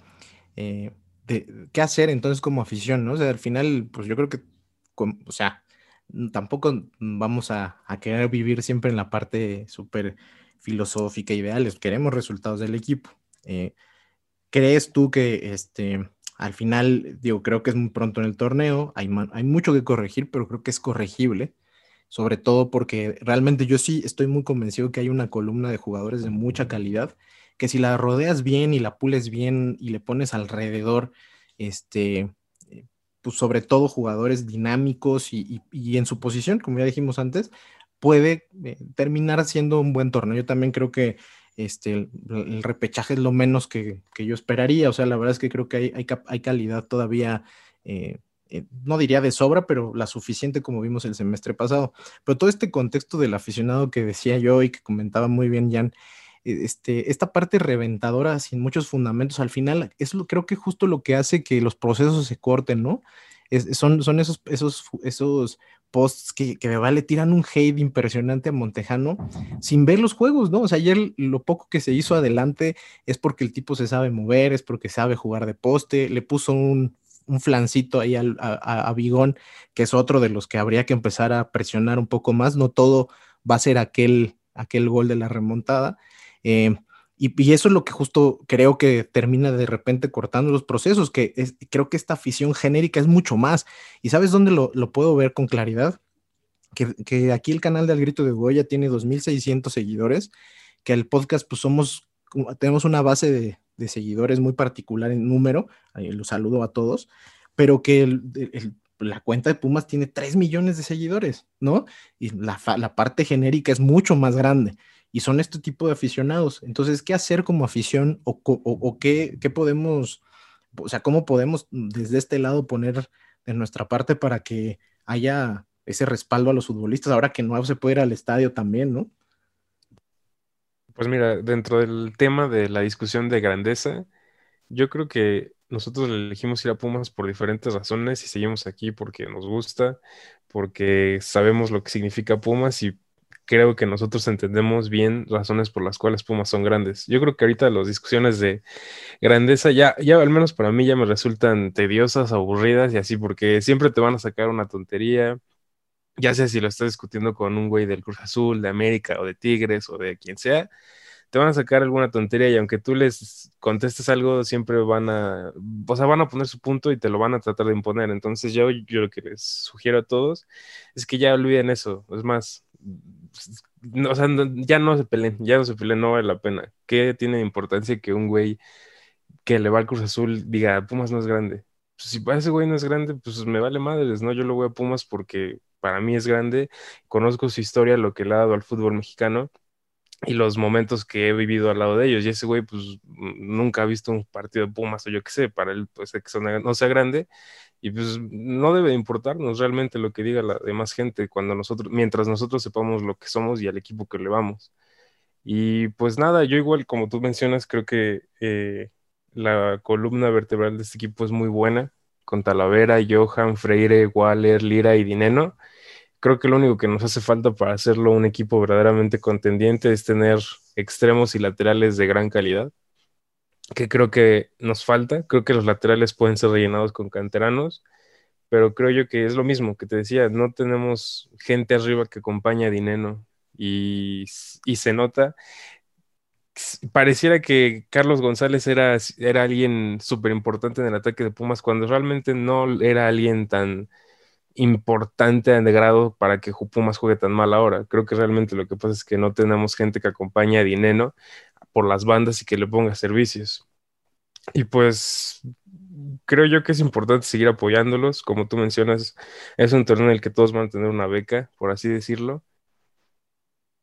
eh, de qué hacer entonces como afición, ¿no? O sea, al final, pues yo creo que, o sea, tampoco vamos a, querer vivir siempre en la parte súper filosófica, ideales, queremos resultados del equipo. Eh, ¿Crees tú que este, al final, digo, creo que es muy pronto en el torneo, hay, hay mucho que corregir, pero creo que es corregible, sobre todo porque realmente yo sí estoy muy convencido que hay una columna de jugadores de mucha calidad, que si la rodeas bien y la pules bien y le pones alrededor, este, pues, sobre todo jugadores dinámicos y, en su posición, como ya dijimos antes, puede eh, terminar siendo un buen torneo. Yo también creo que este, el, repechaje es lo menos que, yo esperaría. O sea, la verdad es que creo que hay, calidad todavía, eh, eh, no diría de sobra, pero la suficiente como vimos el semestre pasado. Pero todo este contexto del aficionado que decía yo y que comentaba muy bien Jan, este, esta parte reventadora sin muchos fundamentos, al final es lo, creo que justo lo que hace que los procesos se corten, ¿no? son, son esos, esos, esos posts que, que vale, tiran un hate impresionante a Montejano sin ver los juegos, ¿no? O sea, ayer lo poco que se hizo adelante es porque el tipo se sabe mover, es porque sabe jugar de poste, le puso un, un flancito ahí a, a, Bigón, que es otro de los que habría que empezar a presionar un poco más, no todo va a ser aquel, aquel gol de la remontada. Eh, y, eso es lo que justo creo que termina de repente cortando los procesos, que creo que esta afición genérica es mucho más. ¿Y sabes dónde lo, puedo ver con claridad? Que, aquí el canal del Grito de Goya tiene 2.600 seguidores, que el podcast pues somos, tenemos una base de, seguidores muy particular en número, los saludo a todos, pero que la cuenta de Pumas tiene 3 millones de seguidores, ¿no? Y la, la parte genérica es mucho más grande y son este tipo de aficionados. Entonces, ¿qué hacer como afición o, qué, podemos, o sea, cómo podemos desde este lado poner de nuestra parte para que haya ese respaldo a los futbolistas ahora que no se puede ir al estadio también, ¿no? Pues mira, dentro del tema de la discusión de grandeza, yo creo que nosotros elegimos ir a Pumas por diferentes razones y seguimos aquí porque nos gusta, porque sabemos lo que significa Pumas y creo que nosotros entendemos bien razones por las cuales Pumas son grandes. Yo creo que ahorita las discusiones de grandeza ya, ya al menos para mí ya me resultan tediosas, aburridas y así, porque siempre te van a sacar una tontería, ya sea si lo estás discutiendo con un güey del Cruz Azul, de América o de Tigres o de quien sea, te van a sacar alguna tontería y aunque tú les contestes algo, siempre van a, o sea, van a poner su punto y te lo van a tratar de imponer. Entonces yo, yo lo que les sugiero a todos es que ya olviden eso. Es más, o sea, ya no se peleen, ya no se peleen, no vale la pena. ¿Qué tiene importancia que un güey que le va al Cruz Azul diga, Pumas no es grande? Pues si para ese güey no es grande, pues me vale madres, ¿no? Yo lo voy a Pumas porque para mí es grande, conozco su historia, lo que le ha dado al fútbol mexicano y los momentos que he vivido al lado de ellos. Y ese güey, pues nunca ha visto un partido de Pumas o yo qué sé, para él, pues que no sea grande. Y pues no debe importarnos realmente lo que diga la demás gente cuando nosotros, mientras nosotros sepamos lo que somos y al equipo que le vamos. Y pues nada, yo igual como tú mencionas, creo que eh, la columna vertebral de este equipo es muy buena, con Talavera, Johan, Freire, Waller, Lira y Dineno creo que lo único que nos hace falta para hacerlo un equipo verdaderamente contendiente es tener extremos y laterales de gran calidad, que creo que nos falta. Creo que los laterales pueden ser rellenados con canteranos, pero creo yo que es lo mismo que te decía, no tenemos gente arriba que acompañe a Dineno y, y se nota. Pareciera que Carlos González era, era alguien súper importante en el ataque de Pumas cuando realmente no era alguien tan, importante de grado para que Pumas juegue tan mal ahora. Creo que realmente lo que pasa es que no tenemos gente que acompañe a Dineno por las bandas y que le ponga servicios. Y pues creo yo que es importante seguir apoyándolos. Como tú mencionas, es un torneo en el que todos van a tener una beca, por así decirlo.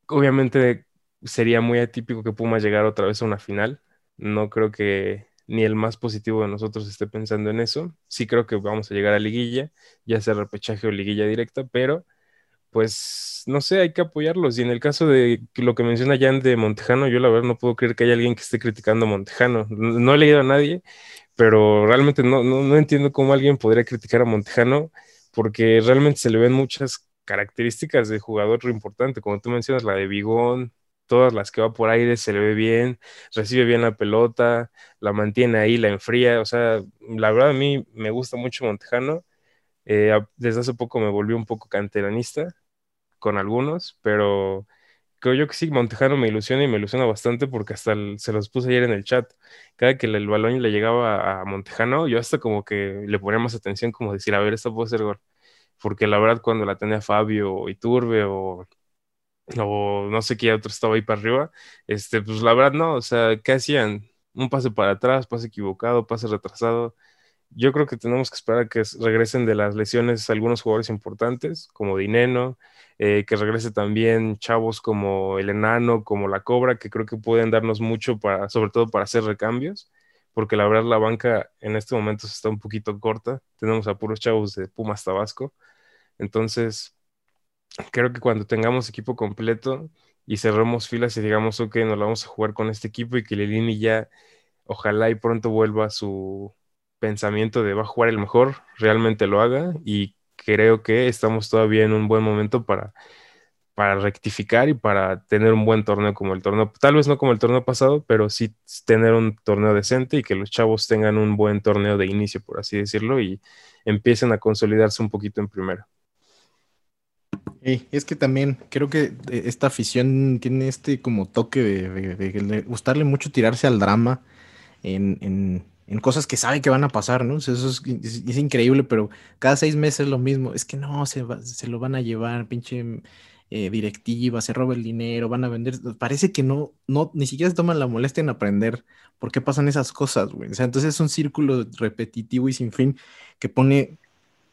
Obviamente sería muy atípico que Pumas llegara otra vez a una final. No creo que ni el más positivo de nosotros esté pensando en eso. Sí creo que vamos a llegar a liguilla, ya sea repechaje o liguilla directa, pero pues no sé, hay que apoyarlos. Y en el caso de lo que menciona Jan de Montejano, yo la verdad no puedo creer que haya alguien que esté criticando a Montejano. No, he leído a nadie, pero realmente no, no, no entiendo cómo alguien podría criticar a Montejano, porque realmente se le ven muchas características de jugador importante, como tú mencionas, la de Bigón, todas las que va por aire se le ve bien, recibe bien la pelota, la mantiene ahí, la enfría. O sea, la verdad a mí me gusta mucho Montejano. Eh, desde hace poco me volví un poco canteranista con algunos, pero creo yo que sí, Montejano me ilusiona y me ilusiona bastante porque hasta se los puse ayer en el chat. Cada que el, balón le llegaba a Montejano, yo hasta como que le ponía más atención, como decir, a ver, esto puede ser gol. Porque la verdad, cuando la tenía Fabio Iturbe o o no sé qué otro estaba ahí para arriba, este, pues la verdad no, o sea, ¿qué hacían? Un pase para atrás, pase equivocado, pase retrasado. Yo creo que tenemos que esperar a que regresen de las lesiones algunos jugadores importantes, como Dineno, eh, que regrese también chavos como el Enano, como la Cobra, que creo que pueden darnos mucho para, sobre todo para hacer recambios, porque la verdad la banca en este momento está un poquito corta. Tenemos a puros chavos de Pumas Tabasco. Entonces, creo que cuando tengamos equipo completo y cerremos filas y digamos, ok, nos la vamos a jugar con este equipo y que Lilini ya, ojalá y pronto vuelva a su pensamiento de va a jugar el mejor, realmente lo haga y creo que estamos todavía en un buen momento para, para rectificar y para tener un buen torneo como el torneo, tal vez no como el torneo pasado, pero sí tener un torneo decente y que los chavos tengan un buen torneo de inicio, por así decirlo, y empiecen a consolidarse un poquito en primera. Es que también creo que eh, esta afición tiene este como toque de, gustarle mucho tirarse al drama en, cosas que sabe que van a pasar, ¿no? eso es, increíble, pero cada seis meses es lo mismo. Es que no, se, se lo van a llevar, pinche eh, directiva, se roba el dinero, van a vender. Parece que no, no, ni siquiera se toman la molestia en aprender por qué pasan esas cosas, güey. O sea, entonces es un círculo repetitivo y sin fin que pone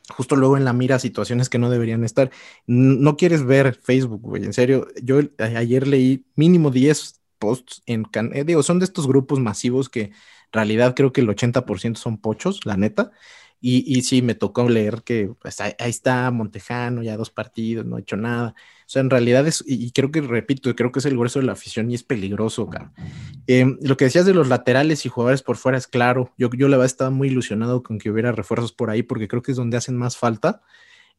justo luego en la mira situaciones que no deberían estar. No quieres ver Facebook, güey, en serio. Yo ayer leí mínimo 10 posts en, eh, digo, son de estos grupos masivos que en realidad creo que el 80% son pochos, la neta. Y, y sí, me tocó leer que pues, ahí, está Montejano, ya dos partidos, no ha hecho nada. O sea, en realidad es, y creo que, repito, creo que es el grueso de la afición y es peligroso, cara. Em, lo que decías de los laterales y jugadores por fuera es claro. Yo, yo la verdad estaba muy ilusionado con que hubiera refuerzos por ahí porque creo que es donde hacen más falta.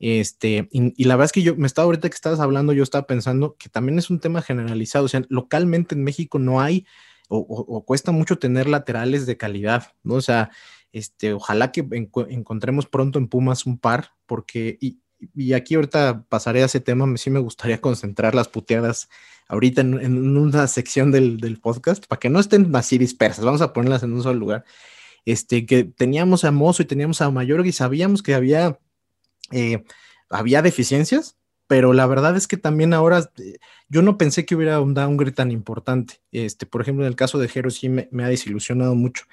Este, y, la verdad es que yo me estaba ahorita que estabas hablando, yo estaba pensando que también es un tema generalizado. O sea, localmente en México no hay o, cuesta mucho tener laterales de calidad, ¿no? O sea, este, ojalá que encontremos pronto en Pumas un par, porque, y, y, aquí ahorita pasaré a ese tema, sí me gustaría concentrar las puteadas ahorita en, una sección del, podcast, para que no estén así dispersas, vamos a ponerlas en un solo lugar. Este, que teníamos a Mozo y teníamos a Mayor y sabíamos que había, eh, había deficiencias, pero la verdad es que también ahora eh, yo no pensé que hubiera un downgrade tan importante. Este, por ejemplo, en el caso de Jero sí me, ha desilusionado mucho.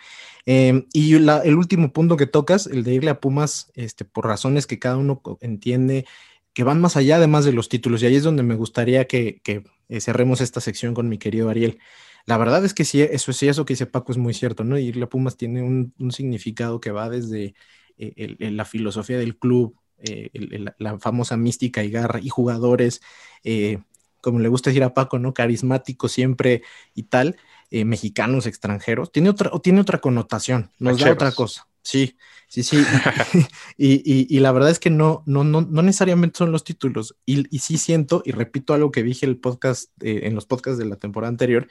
Em, y el último punto que tocas, el de irle a Pumas, este, por razones que cada uno entiende, que van más allá además de los títulos, y ahí es donde me gustaría que, eh, cerremos esta sección con mi querido Ariel. La verdad es que sí, eso sí, eso que dice Paco es muy cierto, ¿no? Irle a Pumas tiene un, significado que va desde eh, la filosofía del club, eh, la famosa mística y garra y jugadores, eh, como le gusta decir a Paco, ¿no? Carismáticos siempre y tal, eh, mexicanos, extranjeros, tiene otra, tiene otra connotación, nos da otra cosa. Sí, sí, sí. y, la verdad es que no, no, no, no necesariamente son los títulos. Y, sí siento, y repito algo que dije el podcast, en los podcasts de la temporada anterior,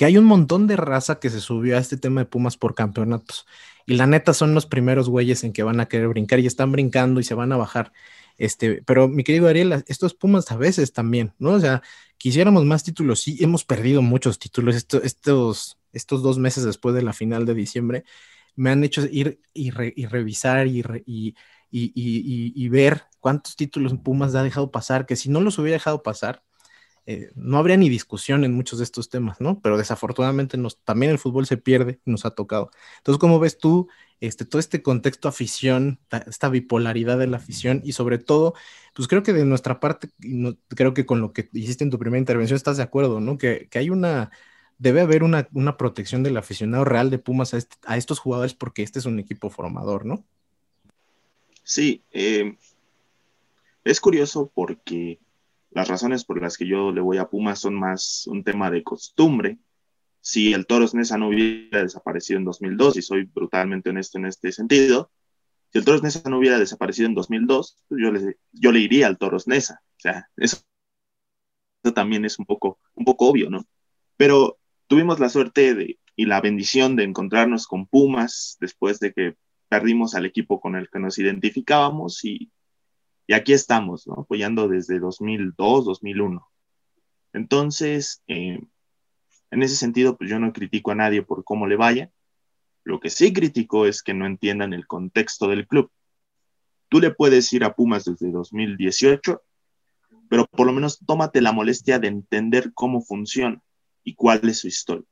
que hay un montón de raza que se subió a este tema de Pumas por campeonatos. Y la neta son los primeros güeyes en que van a querer brincar y están brincando y se van a bajar. Este, pero mi querido Ariel, estos Pumas a veces también, ¿no? O sea, quisiéramos más títulos, sí, hemos perdido muchos títulos estos, estos dos meses después de la final de diciembre, me han hecho ir y, revisar y, y, y, ver cuántos títulos Pumas ha dejado pasar, que si no los hubiera dejado pasar, eh, no habría ni discusión en muchos de estos temas, ¿no? Pero desafortunadamente también el fútbol se pierde y nos ha tocado. Entonces, ¿cómo ves tú este, todo este contexto afición, esta bipolaridad de la afición y sobre todo, pues creo que de nuestra parte, creo que con lo que hiciste en tu primera intervención estás de acuerdo, ¿no? Que, hay una, debe haber una, protección del aficionado real de Pumas este, a, estos jugadores porque este es un equipo formador, ¿no? Sí, eh, es curioso porque las razones por las que yo le voy a Pumas son más un tema de costumbre. Si el Toros Nesa no hubiera desaparecido en 2002, y soy brutalmente honesto en este sentido, si el Toros Nesa no hubiera desaparecido en 2002, pues yo, le, yo le iría al Toros Nesa. O sea, eso, también es un poco, un poco obvio, ¿no? Pero tuvimos la suerte de, y la bendición de encontrarnos con Pumas después de que perdimos al equipo con el que nos identificábamos y y aquí estamos, ¿no? Apoyando desde 2002, 2001. Entonces, eh, en ese sentido, pues yo no critico a nadie por cómo le vaya. Lo que sí critico es que no entiendan el contexto del club. Tú le puedes ir a Pumas desde 2018, pero por lo menos tómate la molestia de entender cómo funciona y cuál es su historia.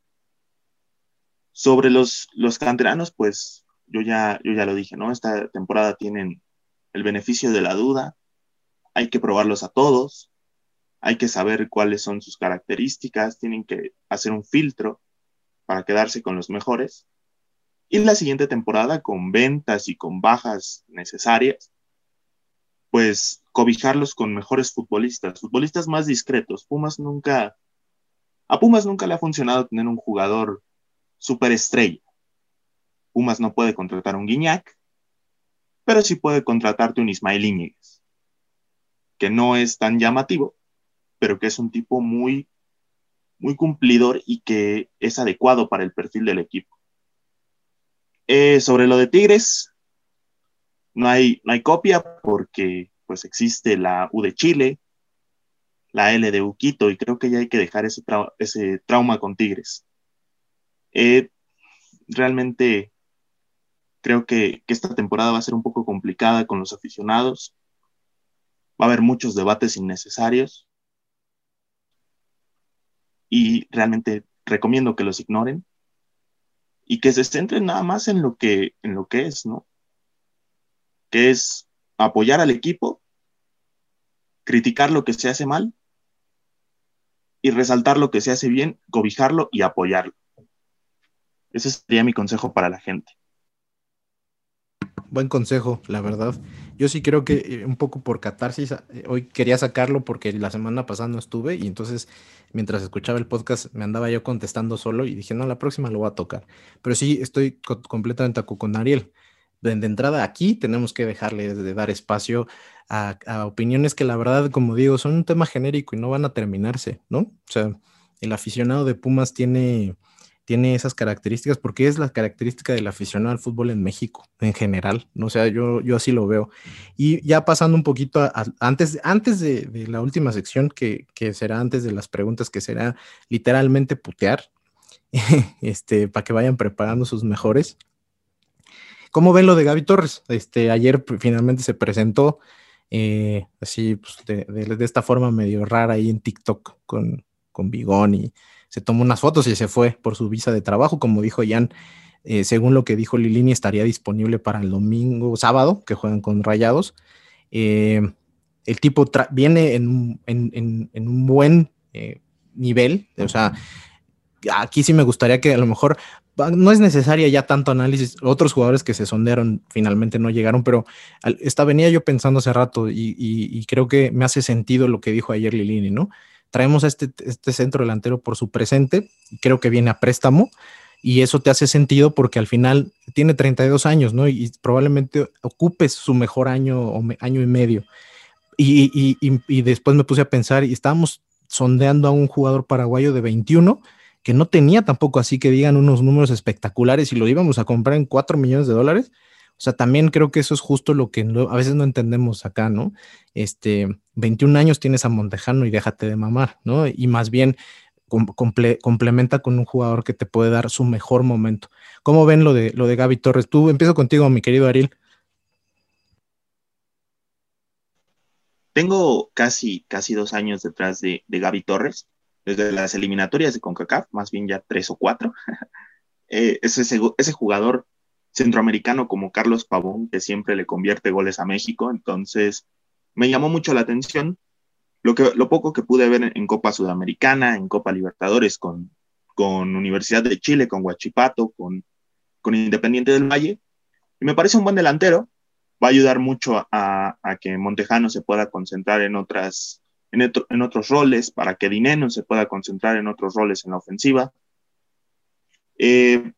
Sobre los, los canteranos, pues yo ya, yo ya lo dije, ¿no? Esta temporada tienen el beneficio de la duda, hay que probarlos a todos, hay que saber cuáles son sus características, tienen que hacer un filtro para quedarse con los mejores. Y la siguiente temporada, con ventas y con bajas necesarias, pues cobijarlos con mejores futbolistas, futbolistas más discretos. Pumas nunca, a Pumas nunca le ha funcionado tener un jugador superestrella. Pumas no puede contratar un Guiñac, pero sí puede contratarte un Ismael Íñiguez, que no es tan llamativo, pero que es un tipo muy, muy cumplidor y que es adecuado para el perfil del equipo. Eh, sobre lo de Tigres, no hay, no hay copia porque pues existe la U de Chile, la L de Uquito, y creo que ya hay que dejar ese, ese trauma con Tigres. Eh, realmente Creo que, esta temporada va a ser un poco complicada con los aficionados. Va a haber muchos debates innecesarios. Y realmente recomiendo que los ignoren y que se centren nada más en lo que, en lo que es, ¿no? Que es apoyar al equipo, criticar lo que se hace mal y resaltar lo que se hace bien, cobijarlo y apoyarlo. Ese sería mi consejo para la gente buen consejo, la verdad. Yo sí creo que eh, un poco por catarsis, eh, hoy quería sacarlo porque la semana pasada no estuve y entonces mientras escuchaba el podcast me andaba yo contestando solo y dije, no, la próxima lo voy a tocar. Pero sí, estoy completamente con Ariel. de, entrada aquí tenemos que dejarle de dar espacio a, opiniones que la verdad, como digo, son un tema genérico y no van a terminarse, ¿no? O sea, el aficionado de Pumas tiene, tiene esas características porque es la característica del aficionado al fútbol en México en general. O sea, yo, yo así lo veo. Y ya pasando un poquito antes, antes de, la última sección, que, que será antes de las preguntas, que será literalmente putear, este, para que vayan preparando sus mejores. ¿Cómo ven lo de Gaby Torres? Este, ayer finalmente se presentó eh, así pues, de, esta forma medio rara ahí en TikTok con, con Bigón y se tomó unas fotos y se fue por su visa de trabajo, como dijo Jan. Eh, según lo que dijo Lilini, estaría disponible para el domingo, sábado, que juegan con Rayados. Eh, el tipo viene en, un buen nivel, o sea, aquí sí me gustaría que a lo mejor no es necesaria ya tanto análisis. Otros jugadores que se sondearon finalmente no llegaron, pero esta venía yo pensando hace rato y, creo que me hace sentido lo que dijo ayer Lilini, ¿no? Traemos a este, este centro delantero por su presente, creo que viene a préstamo y eso te hace sentido porque al final tiene 32 años, ¿no? Y, probablemente ocupes su mejor año o año y medio. Y, y, después me puse a pensar y estábamos sondeando a un jugador paraguayo de 21 que no tenía tampoco así que digan unos números espectaculares y lo íbamos a comprar en 4 millones de dólares. O sea, también creo que eso es justo lo que a veces no entendemos acá, ¿no? Este, 21 años tienes a Montejano y déjate de mamar, ¿no? Y más bien complementa con un jugador que te puede dar su mejor momento. ¿Cómo ven lo de, lo de Gaby Torres? Tú empiezo contigo, mi querido Ariel. Tengo casi, casi dos años detrás de, Gaby Torres desde las eliminatorias de CONCACAF, más bien ya tres o cuatro, eh, es ese, ese, jugador centroamericano como Carlos Pavón, que siempre le convierte goles a México, entonces me llamó mucho la atención. Lo, que, lo poco que pude ver en, Copa Sudamericana, en Copa Libertadores con, con Universidad de Chile, con Huachipato, con, con Independiente del Valle, y me parece un buen delantero, va a ayudar mucho a, a que Montejano se pueda concentrar en otras en, otros roles, para que Dineno se pueda concentrar en otros roles en la ofensiva. Eh,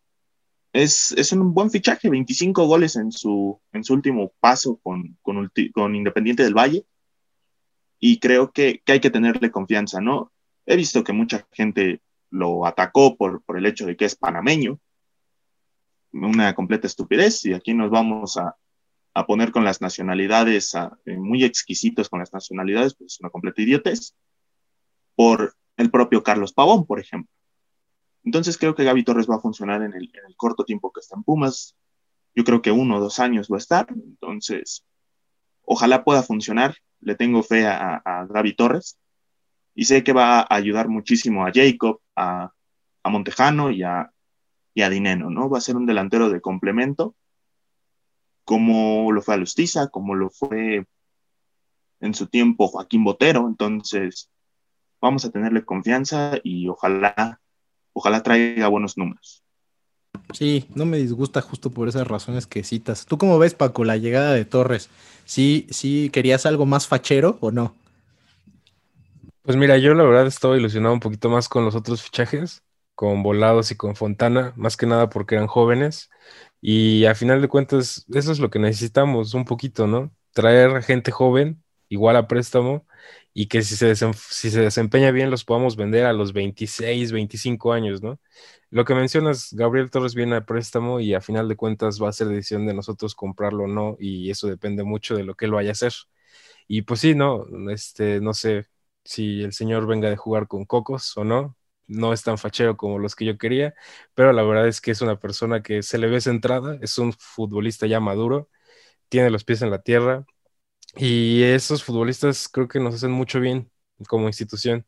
es, un buen fichaje, 25 goles en su, en su último paso con, con, Independiente del Valle, y creo que, hay que tenerle confianza, ¿no? He visto que mucha gente lo atacó por, por el hecho de que es panameño, una completa estupidez, y aquí nos vamos a, a poner con las nacionalidades, eh, muy exquisitos con las nacionalidades, pues una completa idiotez, por el propio Carlos Pavón, por ejemplo. Entonces creo que Gaby Torres va a funcionar en el, corto tiempo que está en Pumas. Yo creo que uno o dos años va a estar. Entonces, ojalá pueda funcionar. Le tengo fe a, Gaby Torres. Y sé que va a ayudar muchísimo a Jacob, a, Montejano y a, y a Dineno, ¿no? Va a ser un delantero de complemento como lo fue Alustiza, como lo fue en su tiempo Joaquín Botero. Entonces, vamos a tenerle confianza y ojalá, ojalá traiga buenos números. Sí, no me disgusta justo por esas razones que citas. ¿Tú cómo ves, Paco, la llegada de Torres? ¿Sí, sí querías algo más fachero o no? Pues mira, yo la verdad estaba ilusionado un poquito más con los otros fichajes, con Volados y con Fontana, más que nada porque eran jóvenes y a final de cuentas, eso es lo que necesitamos un poquito, ¿no? Traer gente joven, igual a préstamo, y que si se, si se desempeña bien los podamos vender a los 26, 25 años, ¿no? Lo que mencionas, Gabriel Torres viene a préstamo y a final de cuentas va a ser decisión de nosotros comprarlo o no, y eso depende mucho de lo que él vaya a hacer. Y pues sí, no, este, no sé si el señor venga de jugar con cocos o no, no es tan fachero como los que yo quería, pero la verdad es que es una persona que se le ve centrada, es un futbolista ya maduro, tiene los pies en la tierra y esos futbolistas creo que nos hacen mucho bien como institución.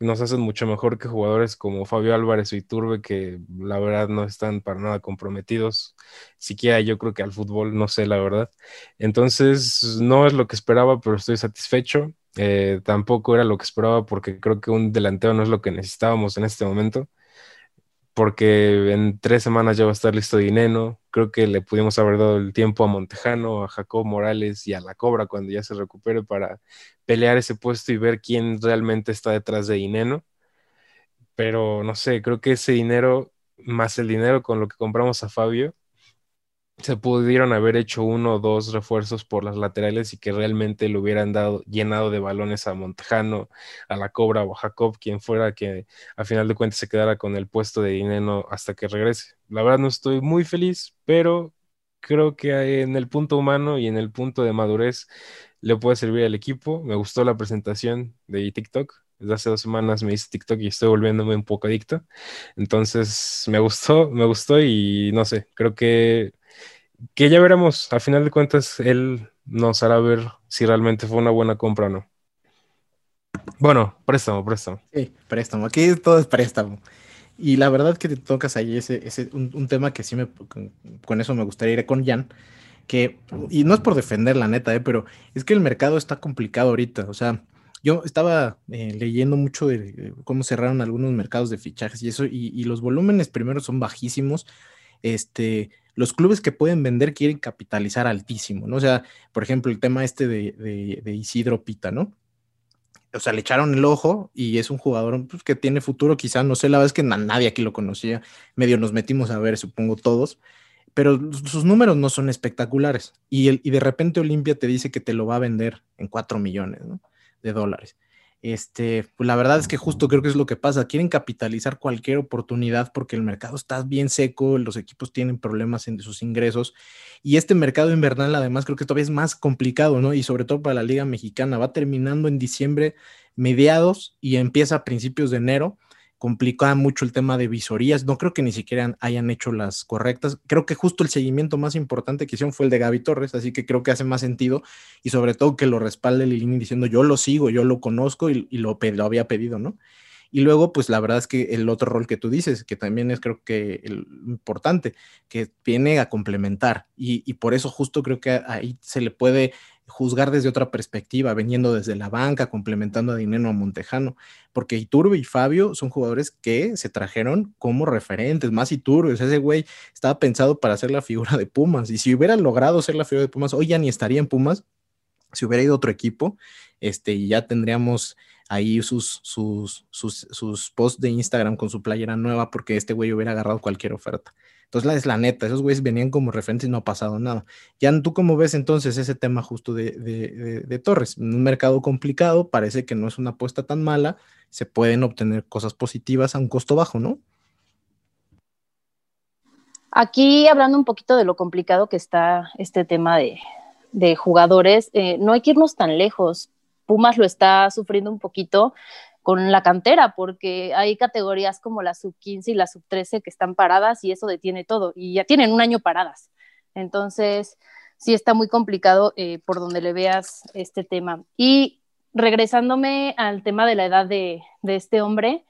Nos hacen mucho mejor que jugadores como Fabio Álvarez o Iturbe, que la verdad no están para nada comprometidos. Siquiera yo creo que al fútbol, no sé la verdad. Entonces, no es lo que esperaba, pero estoy satisfecho. Eh, tampoco era lo que esperaba porque creo que un delantero no es lo que necesitábamos en este momento. Porque en tres semanas ya va a estar listo Dineno. Creo que le pudimos haber dado el tiempo a Montejano, a Jacob Morales y a la Cobra cuando ya se recupere para pelear ese puesto y ver quién realmente está detrás de Dineno. Pero no sé, creo que ese dinero, más el dinero con lo que compramos a Fabio, se pudieron haber hecho uno o dos refuerzos por las laterales y que realmente le hubieran dado llenado de balones a Montejano, a la Cobra o a Jacob, quien fuera que a final de cuentas se quedara con el puesto de dinero hasta que regrese. La verdad no estoy muy feliz, pero creo que en el punto humano y en el punto de madurez le puede servir al equipo. Me gustó la presentación de TikTok. Desde hace dos semanas me hice TikTok y estoy volviéndome un poco adicto. Entonces me gustó, me gustó y no sé, creo que que ya veremos. A final de cuentas, él nos hará ver si realmente fue una buena compra o no. Bueno, préstamo, préstamo. Sí, préstamo. Aquí todo es préstamo. Y la verdad que te tocas ahí ese, ese un, tema que sí me, con, eso me gustaría ir con Jan, que, y no es por defender la neta, eh, pero es que el mercado está complicado ahorita. O sea, yo estaba eh, leyendo mucho de cómo cerraron algunos mercados de fichajes y eso, y los volúmenes primero son bajísimos. Este, los clubes que pueden vender quieren capitalizar altísimo, ¿no? O sea, por ejemplo, el tema este de, Isidro Pita, ¿no? O sea, le echaron el ojo y es un jugador pues, que tiene futuro, quizá, no sé, la verdad es que nadie aquí lo conocía, medio nos metimos a ver, supongo todos, pero sus números no son espectaculares. Y de repente Olimpia te dice que te lo va a vender en 4 millones de dólares. Este, pues la verdad es que justo creo que es lo que pasa. Quieren capitalizar cualquier oportunidad porque el mercado está bien seco, los equipos tienen problemas en sus ingresos y este mercado invernal además creo que todavía es más complicado, ¿no? Y sobre todo para la Liga Mexicana, va terminando en diciembre, mediados y empieza a principios de enero complicaba mucho el tema de visorías. No creo que ni siquiera hayan hecho las correctas. Creo que justo el seguimiento más importante que hicieron fue el de Gaby Torres, así que creo que hace más sentido y sobre todo que lo respalde Lilini diciendo yo lo sigo, yo lo conozco y, lo, había pedido, ¿no? Y luego, pues la verdad es que el otro rol que tú dices, que también es creo que importante, que viene a complementar y, y por eso justo creo que ahí se le puede juzgar desde otra perspectiva, veniendo desde la banca, complementando a Dinero a Montejano, porque Iturbe y Fabio son jugadores que se trajeron como referentes, más Iturbe, ese güey estaba pensado para ser la figura de Pumas, y si hubiera logrado ser la figura de Pumas, hoy ya ni estaría en Pumas, si hubiera ido otro equipo, este, y ya tendríamos ahí sus, sus, sus, sus posts de Instagram con su playera nueva, porque este güey hubiera agarrado cualquier oferta. Entonces, la es la neta, esos güeyes venían como referentes y no ha pasado nada. Ya tú cómo ves entonces ese tema justo de, de, Torres, en un mercado complicado, parece que no es una apuesta tan mala, se pueden obtener cosas positivas a un costo bajo, ¿no? Aquí hablando un poquito de lo complicado que está este tema de, de jugadores, eh, no hay que irnos tan lejos. Pumas lo está sufriendo un poquito con la cantera, porque hay categorías como la sub 15 y la sub 13 que están paradas y eso detiene todo y ya tienen un año paradas. Entonces, sí está muy complicado eh, por donde le veas este tema. Y regresándome al tema de la edad de, de este hombre,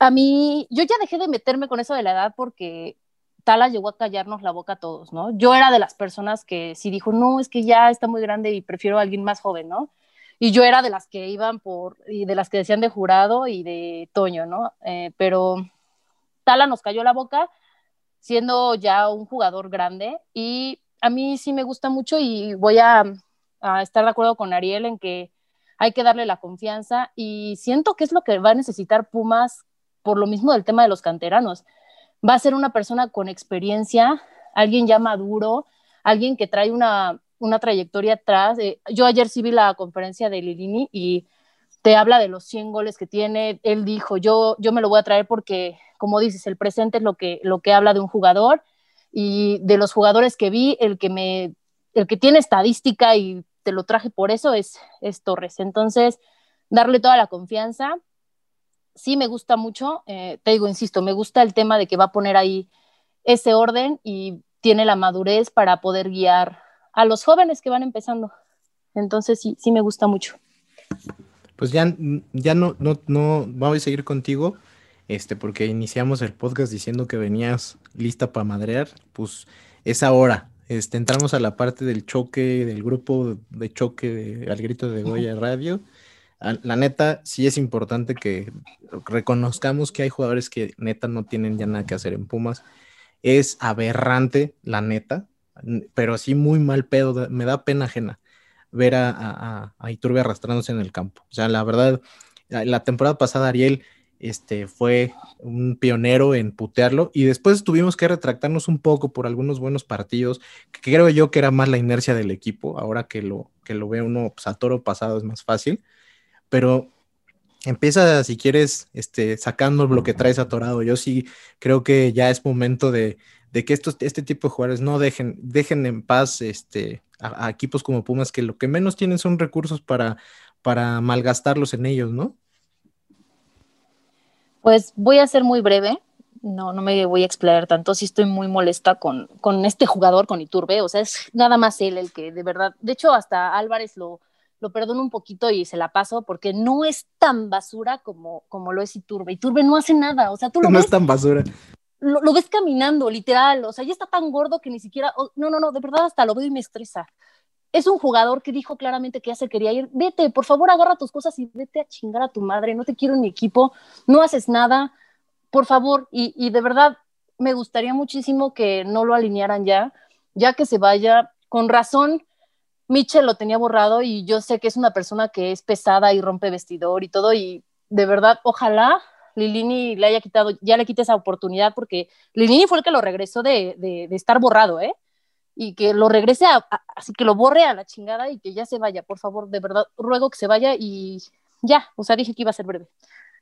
a mí, yo ya dejé de meterme con eso de la edad porque Tala llegó a callarnos la boca a todos, ¿no? Yo era de las personas que sí dijo, no, es que ya está muy grande y prefiero a alguien más joven, ¿no? Y yo era de las que iban por, y de las que decían de jurado y de Toño, ¿no? Eh, pero Tala nos cayó la boca siendo ya un jugador grande y a mí sí me gusta mucho y voy a, a estar de acuerdo con Ariel en que hay que darle la confianza y siento que es lo que va a necesitar Pumas por lo mismo del tema de los canteranos. Va a ser una persona con experiencia, alguien ya maduro, alguien que trae una, una trayectoria atrás. yo ayer sí vi la conferencia de Lilini y te habla de los 100 goles que tiene. Él dijo, yo, yo me lo voy a traer porque, como dices, el presente es lo que, lo que habla de un jugador y de los jugadores que vi, el que, me, el que tiene estadística y te lo traje por eso es, es Torres. Entonces, darle toda la confianza. Sí me gusta mucho, eh, te digo, insisto, me gusta el tema de que va a poner ahí ese orden y tiene la madurez para poder guiar a los jóvenes que van empezando. Entonces sí, sí me gusta mucho. Pues ya, ya no, no, no, vamos a seguir contigo, este, porque iniciamos el podcast diciendo que venías lista para madrear, pues es ahora. Este, entramos a la parte del choque, del grupo de choque al grito de Goya Radio. La neta, sí es importante que reconozcamos que hay jugadores que neta no tienen ya nada que hacer en Pumas. Es aberrante, la neta, pero sí muy mal pedo, me da pena ajena ver a, Iturbe arrastrándose en el campo. O sea, la verdad, la temporada pasada Ariel este, fue un pionero en putearlo y después tuvimos que retractarnos un poco por algunos buenos partidos, que creo yo que era más la inercia del equipo, ahora que lo, que lo ve uno pues, a toro pasado es más fácil, pero empieza si quieres este, sacando lo que traes atorado, yo sí creo que ya es momento de, que estos, este tipo de jugadores no dejen, dejen en paz este, a, a, equipos como Pumas que lo que menos tienen son recursos para, para malgastarlos en ellos, ¿no? Pues voy a ser muy breve, no, no me voy a explayar tanto, sí estoy muy molesta con, con este jugador, con Iturbe, o sea, es nada más él el que de verdad, de hecho hasta Álvarez lo, lo perdono un poquito y se la paso porque no es tan basura como, como lo es Iturbe. Iturbe no hace nada, o sea, tú lo no ves. es tan basura. Lo, lo, ves caminando, literal, o sea, ya está tan gordo que ni siquiera, oh, no, no, no, de verdad hasta lo veo y me estresa. Es un jugador que dijo claramente que ya se quería ir. Vete, por favor, agarra tus cosas y vete a chingar a tu madre. No te quiero en mi equipo, no haces nada, por favor. Y, y de verdad, me gustaría muchísimo que no lo alinearan ya, ya que se vaya. Con razón, Mitchell lo tenía borrado y yo sé que es una persona que es pesada y rompe vestidor y todo. Y de verdad, ojalá Lilini le haya quitado, ya le quite esa oportunidad porque Lilini fue el que lo regresó de, de, estar borrado, ¿eh? y que lo regrese a, a, así que lo borre a la chingada y que ya se vaya, por favor, de verdad, ruego que se vaya y ya, o sea, dije que iba a ser breve.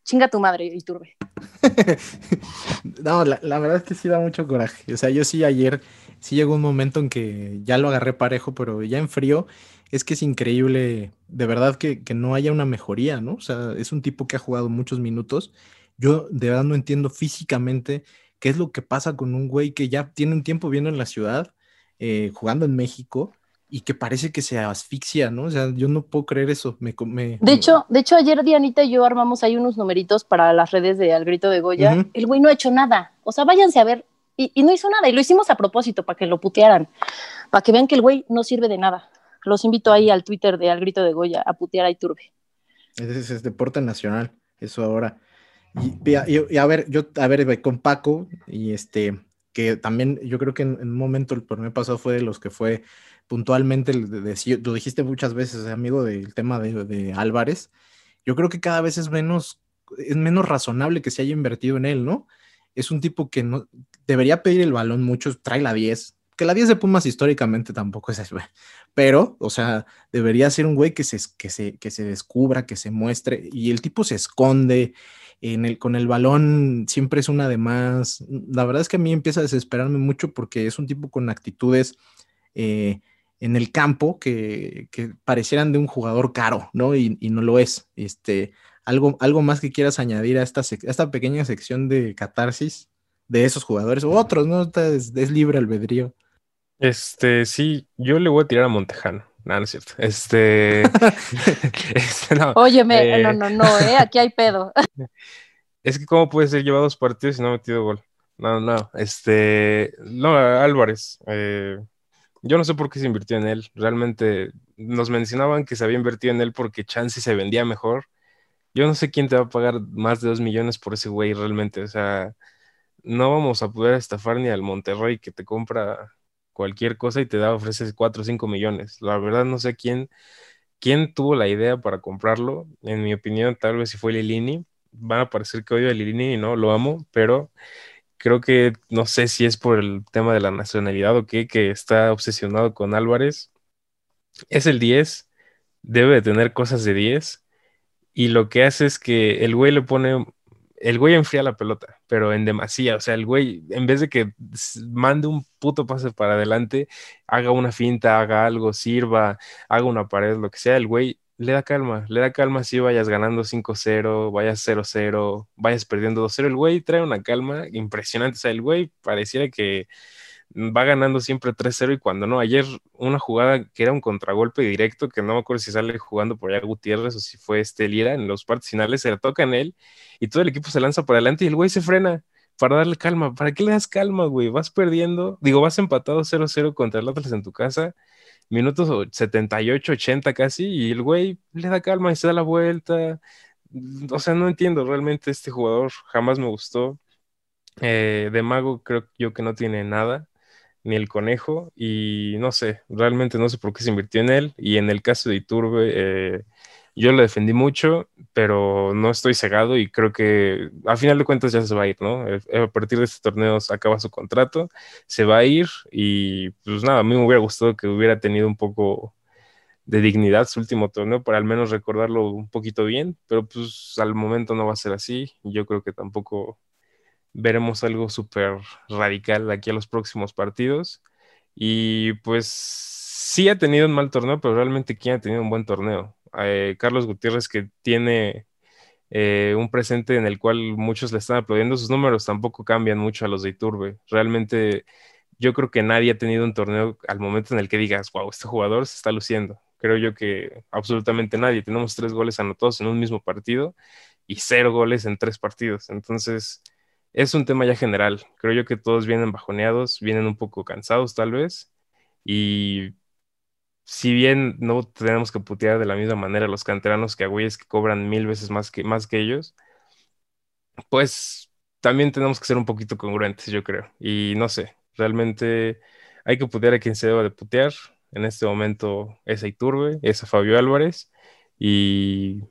Chinga tu madre, Iturbe. no, la, la, verdad es que sí da mucho coraje. O sea, yo sí ayer, sí llegó un momento en que ya lo agarré parejo, pero ya en frío, es que es increíble, de verdad, que, que no haya una mejoría, ¿no? O sea, es un tipo que ha jugado muchos minutos. Yo de verdad no entiendo físicamente qué es lo que pasa con un güey que ya tiene un tiempo viendo en la ciudad, eh, jugando en México y que parece que se asfixia, ¿no? O sea, yo no puedo creer eso. Me, me, de, hecho, de hecho, ayer Dianita y yo armamos ahí unos numeritos para las redes de Al Grito de Goya. Uh -huh. El güey no ha hecho nada. O sea, váyanse a ver. Y, y, no hizo nada. Y lo hicimos a propósito para que lo putearan. Para que vean que el güey no sirve de nada. Los invito ahí al Twitter de Al Grito de Goya a putear a Iturbe. Ese es deporte nacional. Eso ahora. Y, y, y a ver, yo, a ver, con Paco y este que también yo creo que en, en un momento el torneo pasado fue de los que fue puntualmente, de, de, lo dijiste muchas veces, amigo, del tema de, de, Álvarez, yo creo que cada vez es menos, es menos razonable que se haya invertido en él, ¿no? Es un tipo que no debería pedir el balón mucho, trae la 10, que la 10 de Pumas históricamente tampoco es eso, pero, o sea, debería ser un güey que se, que, se, que se descubra, que se muestre, y el tipo se esconde, en el, con el balón siempre es una de más. La verdad es que a mí empieza a desesperarme mucho porque es un tipo con actitudes eh, en el campo que, que, parecieran de un jugador caro, ¿no? Y, no lo es. Este, algo, algo más que quieras añadir a esta, a esta pequeña sección de catarsis de esos jugadores o otros, ¿no? Es, es libre albedrío. Este, sí, yo le voy a tirar a Montejano. No, no es cierto. Este. este no, Óyeme, eh, no, no, no, ¿eh? Aquí hay pedo. es que, ¿cómo puede ser llevar dos partidos y no ha metido gol? No, no. Este. No, Álvarez. Eh, yo no sé por qué se invirtió en él. Realmente nos mencionaban que se había invertido en él porque Chance se vendía mejor. Yo no sé quién te va a pagar más de dos millones por ese güey realmente. O sea, no vamos a poder estafar ni al Monterrey que te compra cualquier cosa y te da, ofreces 4 o 5 millones. La verdad no sé quién, quién tuvo la idea para comprarlo. En mi opinión, tal vez si fue Lilini. Van a parecer que odio a Lilini y no, lo amo, pero creo que no sé si es por el tema de la nacionalidad o qué, que está obsesionado con Álvarez. Es el 10, debe de tener cosas de 10 y lo que hace es que el güey le pone el güey enfría la pelota, pero en demasía. O sea, el güey, en vez de que mande un puto pase para adelante, haga una finta, haga algo, sirva, haga una pared, lo que sea, el güey le da calma, le da calma si vayas ganando 5-0, vayas 0-0, vayas perdiendo 2-0. El güey trae una calma impresionante. O sea, el güey pareciera que va ganando siempre 3-0 y cuando no, ayer una jugada que era un contragolpe directo, que no me acuerdo si sale jugando por allá Gutiérrez o si fue este Lira en los partes finales, se le toca en él y todo el equipo se lanza por adelante y el güey se frena para darle calma. ¿Para qué le das calma, güey? Vas perdiendo, digo, vas empatado 0-0 contra el Atlas en tu casa, minutos 78, 80 casi, y el güey le da calma y se da la vuelta. O sea, no entiendo realmente este jugador, jamás me gustó. Eh, de mago creo yo que no tiene nada ni el conejo, y no sé, realmente no sé por qué se invirtió en él, y en el caso de Iturbe, eh, Yo lo defendí mucho, pero no estoy cegado y creo que a final de cuentas ya se va a ir, ¿no? Eh, a partir de este torneo se acaba su contrato, se va a ir y pues nada, a mí me hubiera gustado que hubiera tenido un poco de dignidad su último torneo para al menos recordarlo un poquito bien, pero pues al momento no va a ser así yo creo que tampoco veremos algo súper radical aquí a los próximos partidos y pues sí ha tenido un mal torneo, pero realmente quién ha tenido un buen torneo. Eh, Carlos Gutiérrez que tiene eh, un presente en el cual muchos le están aplaudiendo, sus números tampoco cambian mucho a los de Iturbe. Realmente yo creo que nadie ha tenido un torneo al momento en el que digas, wow, este jugador se está luciendo. Creo yo que absolutamente nadie. Tenemos tres goles anotados en un mismo partido y cero goles en tres partidos. Entonces, es un tema ya general. Creo yo que todos vienen bajoneados, vienen un poco cansados tal vez. Y si bien no tenemos que putear de la misma manera a los canteranos que a güeyes que cobran mil veces más que, más que ellos, pues también tenemos que ser un poquito congruentes, yo creo. Y no sé, realmente hay que putear a quien se deba de putear. En este momento es Iturbe, es a Fabio Álvarez y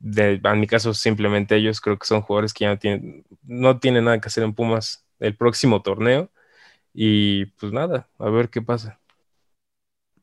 en mi caso simplemente ellos creo que son jugadores que ya no tienen, no tienen nada que hacer en Pumas el próximo torneo y pues nada, a ver qué pasa.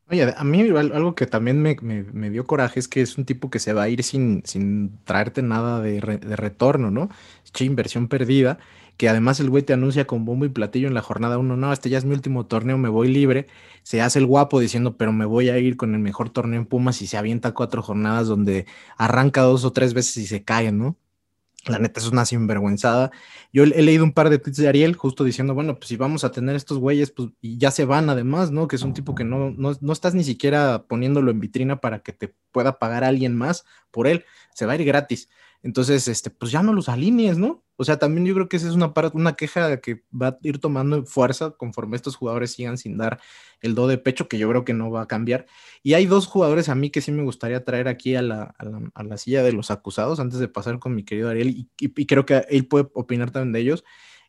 Oye, a mí algo que también me, dio coraje es que es un tipo que se va a ir sin, sin traerte nada de, de retorno, ¿no? Es inversión perdida que además el güey te anuncia con bombo y platillo en la jornada uno, no, este ya es mi último torneo, me voy libre, se hace el guapo diciendo, pero me voy a ir con el mejor torneo en Pumas y se avienta cuatro jornadas donde arranca dos o tres veces y se cae, ¿no? La neta es una sinvergüenzada. Yo he leído un par de tweets de Ariel justo diciendo, bueno, pues si vamos a tener estos güeyes, pues ya se van además, ¿no? Que es un tipo que no, no, no estás ni siquiera poniéndolo en vitrina para que te pueda pagar alguien más por él, se va a ir gratis. Entonces, este, pues ya no los alinees, ¿no? O sea, también yo creo que esa es una, una queja que va a ir tomando fuerza conforme estos jugadores sigan sin dar el do de pecho, que yo creo que no va a cambiar. Y hay dos jugadores a mí que sí me gustaría traer aquí a la, a la, silla de los acusados antes de pasar con mi querido Ariel, y, y, creo que él puede opinar también de ellos.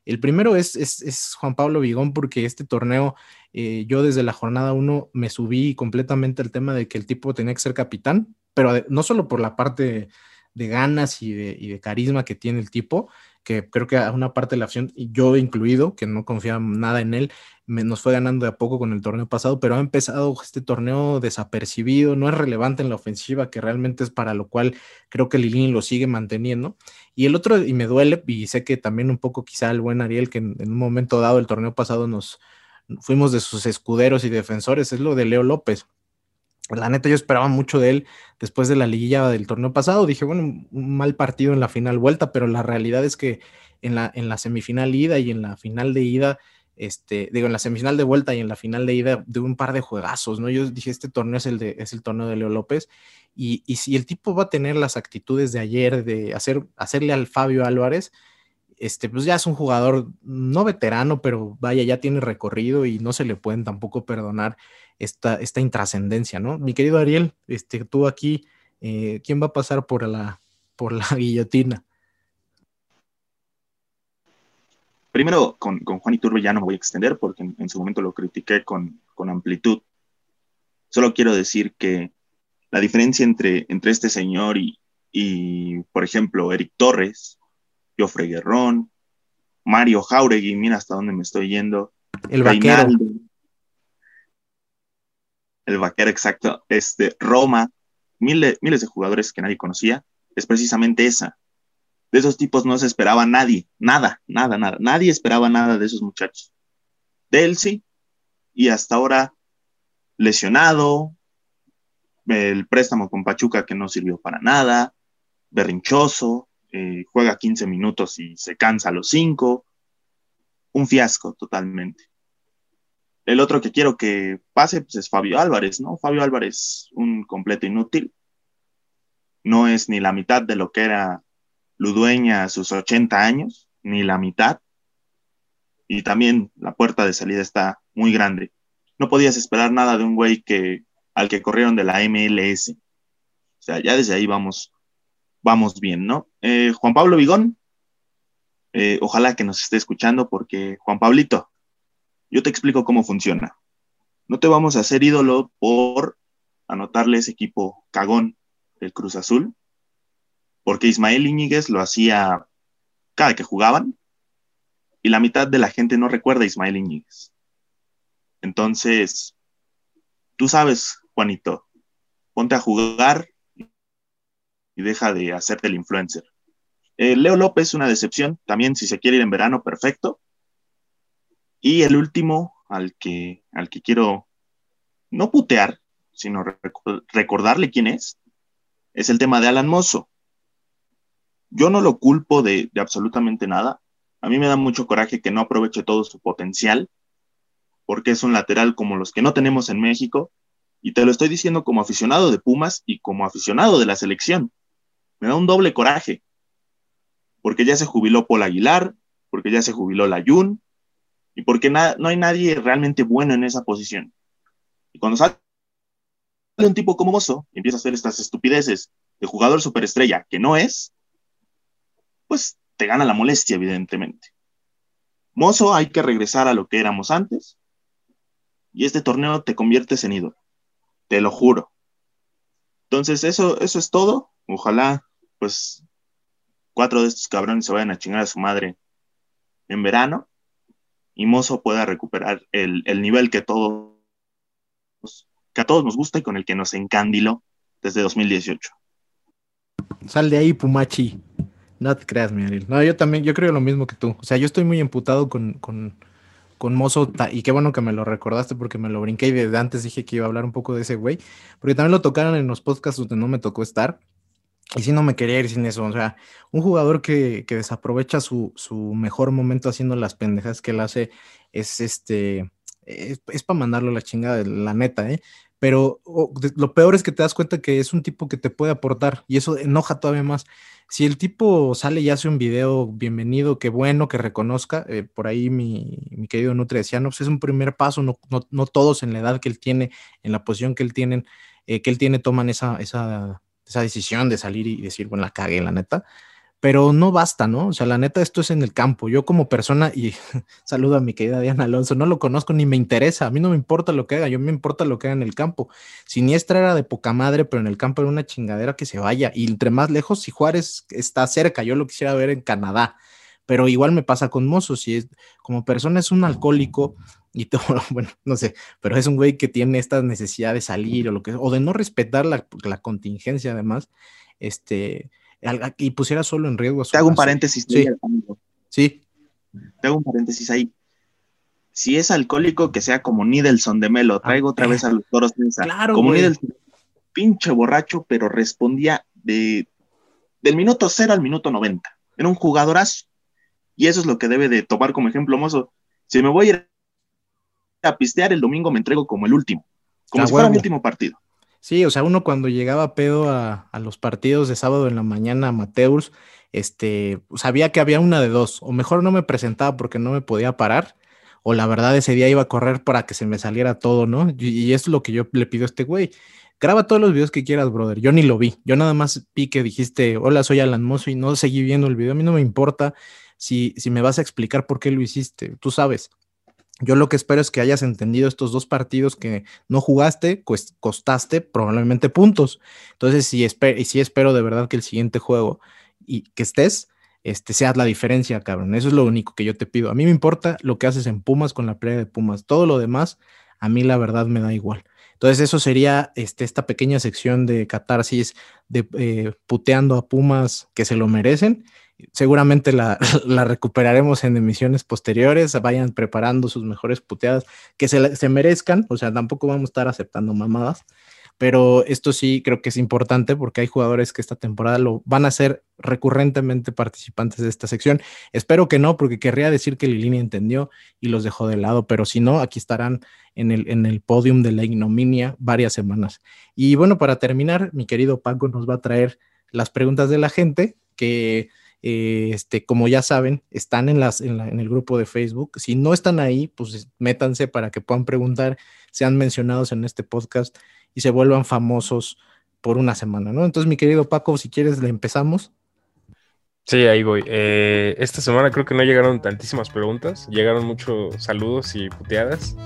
El primero es, es, Juan Pablo Vigón, porque este torneo, eh, yo desde la jornada uno me subí completamente al tema de que el tipo tenía que ser capitán, pero no solo por la parte de ganas y de, carisma que tiene el tipo, que creo que a una parte de la acción, yo incluido, que no confiaba nada en él, nos fue ganando de a poco con el torneo pasado, pero ha empezado este torneo desapercibido, no es relevante en la ofensiva, que realmente es para lo cual creo que Lilini lo sigue manteniendo. Y el otro, y me duele, y sé que también un poco quizá el buen Ariel, que en, en un momento dado el torneo pasado nos fuimos de sus escuderos y defensores, es lo de Leo López la neta, yo esperaba mucho de él después de la liguilla del torneo pasado. Dije, bueno, un mal partido en la final vuelta, pero la realidad es que en la, en la semifinal ida y en la final de ida, este, digo, en la semifinal de vuelta y en la final de ida, de un par de juegazos, ¿no? Yo dije, este torneo es el, de, es el torneo de Leo López. Y, y si el tipo va a tener las actitudes de ayer, de hacer, hacerle al Fabio Álvarez, este, pues ya es un jugador no veterano, pero vaya, ya tiene recorrido y no se le pueden tampoco perdonar esta, esta intrascendencia, ¿no? Mi querido Ariel, este, tú aquí, eh, ¿quién va a pasar por la, por la guillotina? Primero, con, con Juan Iturbe ya no me voy a extender porque en, su momento lo critiqué con, con, amplitud. Solo quiero decir que la diferencia entre, entre este señor y, y, por ejemplo, Eric Torres, Jofre Guerrón, Mario Jauregui, mira hasta dónde me estoy yendo. El vaquero. El vaquero, exacto. Este, Roma, miles, miles de jugadores que nadie conocía, es precisamente esa. De esos tipos no se esperaba nadie, nada, nada, nada. Nadie esperaba nada de esos muchachos. De él sí, y hasta ahora lesionado, el préstamo con Pachuca que no sirvió para nada, berrinchoso, eh, juega 15 minutos y se cansa a los 5. Un fiasco totalmente. El otro que quiero que pase pues, es Fabio Álvarez, ¿no? Fabio Álvarez, un completo inútil. No es ni la mitad de lo que era Ludueña a sus 80 años, ni la mitad. Y también la puerta de salida está muy grande. No podías esperar nada de un güey que, al que corrieron de la MLS. O sea, ya desde ahí vamos vamos bien, ¿no? Eh, Juan Pablo Vigón, eh, ojalá que nos esté escuchando porque, Juan Pablito, yo te explico cómo funciona. No te vamos a hacer ídolo por anotarle ese equipo cagón del Cruz Azul, porque Ismael Iñiguez lo hacía cada que jugaban y la mitad de la gente no recuerda Ismael Iñiguez. Entonces, tú sabes, Juanito, ponte a jugar y deja de hacerte el influencer. Eh, Leo López, una decepción, también si se quiere ir en verano, perfecto. Y el último al que, al que quiero no putear, sino recordarle quién es, es el tema de Alan Mozo. Yo no lo culpo de, absolutamente nada. A mí me da mucho coraje que no aproveche todo su potencial, porque es un lateral como los que no tenemos en México, y te lo estoy diciendo como aficionado de Pumas y como aficionado de la selección. Me da un doble coraje, porque ya se jubiló Paul Aguilar, porque ya se jubiló Layun, y porque no hay nadie realmente bueno en esa posición. Y cuando sale un tipo como Mozo y empieza a hacer estas estupideces de jugador superestrella que no es, pues te gana la molestia, evidentemente. Mozo, hay que regresar a lo que éramos antes, y este torneo te conviertes en ídolo, te lo juro. Entonces, eso, eso es todo. Ojalá, pues, cuatro de estos cabrones se vayan a chingar a su madre en verano y Mozo pueda recuperar el, nivel que todos, a todos nos gusta y con el que nos encandiló desde 2018. Sal de ahí, Pumachi. No te creas, mi No, yo también, yo creo lo mismo que tú. O sea, yo estoy muy emputado con, con, con Mozo, y qué bueno que me lo recordaste porque me lo brinqué y desde antes dije que iba a hablar un poco de ese güey, porque también lo tocaron en los podcasts donde no me tocó estar. Y si no me quería ir sin eso, o sea, un jugador que, que desaprovecha su, su, mejor momento haciendo las pendejas que él hace es este, es, para mandarlo a la chingada, la neta, ¿eh? Pero lo peor es que te das cuenta que es un tipo que te puede aportar y eso enoja todavía más. Si el tipo sale y hace un video, bienvenido, qué bueno que reconozca, eh, por ahí mi, mi, querido Nutri decía, no, pues es un primer paso, no, no, no, todos en la edad que él tiene, en la posición que él, tienen, eh, que él tiene, toman esa, esa esa decisión de salir y decir, bueno, la cagué, la neta. Pero no basta, ¿no? O sea, la neta, esto es en el campo. Yo como persona, y saludo a mi querida Diana Alonso, no lo conozco ni me interesa. A mí no me importa lo que haga, yo me importa lo que haga en el campo. Siniestra era de poca madre, pero en el campo era una chingadera que se vaya. Y entre más lejos, si Juárez está cerca, yo lo quisiera ver en Canadá. Pero igual me pasa con Mozo, si es, como persona es un alcohólico, y todo, bueno, no sé, pero es un güey que tiene esta necesidad de salir o lo que o de no respetar la, la contingencia además, este, y pusiera solo en riesgo. Te hago un paréntesis. Sí. sí. Te hago un paréntesis ahí. Si es alcohólico, que sea como Nidelson de Melo, traigo otra vez a los toros Claro, como Nidelson, pinche borracho, pero respondía de, del minuto cero al minuto 90. Era un jugadorazo. Y eso es lo que debe de tomar como ejemplo, mozo. Si me voy a ir a pistear, el domingo me entrego como el último, como si fuera mi último partido. Sí, o sea, uno cuando llegaba pedo a, los partidos de sábado en la mañana amateurs, este, sabía que había una de dos, o mejor no me presentaba porque no me podía parar, o la verdad ese día iba a correr para que se me saliera todo, ¿no? Y, es lo que yo le pido a este güey. Graba todos los videos que quieras, brother. Yo ni lo vi. Yo nada más vi que dijiste, hola, soy Alan Mozo y no seguí viendo el video. A mí no me importa si, si me vas a explicar por qué lo hiciste. Tú sabes. Yo lo que espero es que hayas entendido estos dos partidos que no jugaste, pues costaste probablemente puntos. Entonces, si, y si espero de verdad que el siguiente juego y que estés, este, seas la diferencia, cabrón. Eso es lo único que yo te pido. A mí me importa lo que haces en Pumas con la playa de Pumas. Todo lo demás, a mí la verdad me da igual. Entonces, eso sería este, esta pequeña sección de catarsis de eh, puteando a Pumas que se lo merecen seguramente la, recuperaremos en emisiones posteriores, vayan preparando sus mejores puteadas que se, se, merezcan, o sea, tampoco vamos a estar aceptando mamadas, pero esto sí creo que es importante porque hay jugadores que esta temporada lo van a ser recurrentemente participantes de esta sección. Espero que no, porque querría decir que Lilini entendió y los dejó de lado, pero si no, aquí estarán en el, en el podium de la ignominia varias semanas. Y bueno, para terminar, mi querido Paco nos va a traer las preguntas de la gente que eh, este, como ya saben, están en, las, en, el grupo de Facebook. Si no están ahí, pues métanse para que puedan preguntar, sean mencionados en este podcast y se vuelvan famosos por una semana, ¿no? Entonces, mi querido Paco, si quieres, le empezamos. Sí, ahí voy. Eh, esta semana creo que no llegaron tantísimas preguntas, llegaron muchos saludos y puteadas.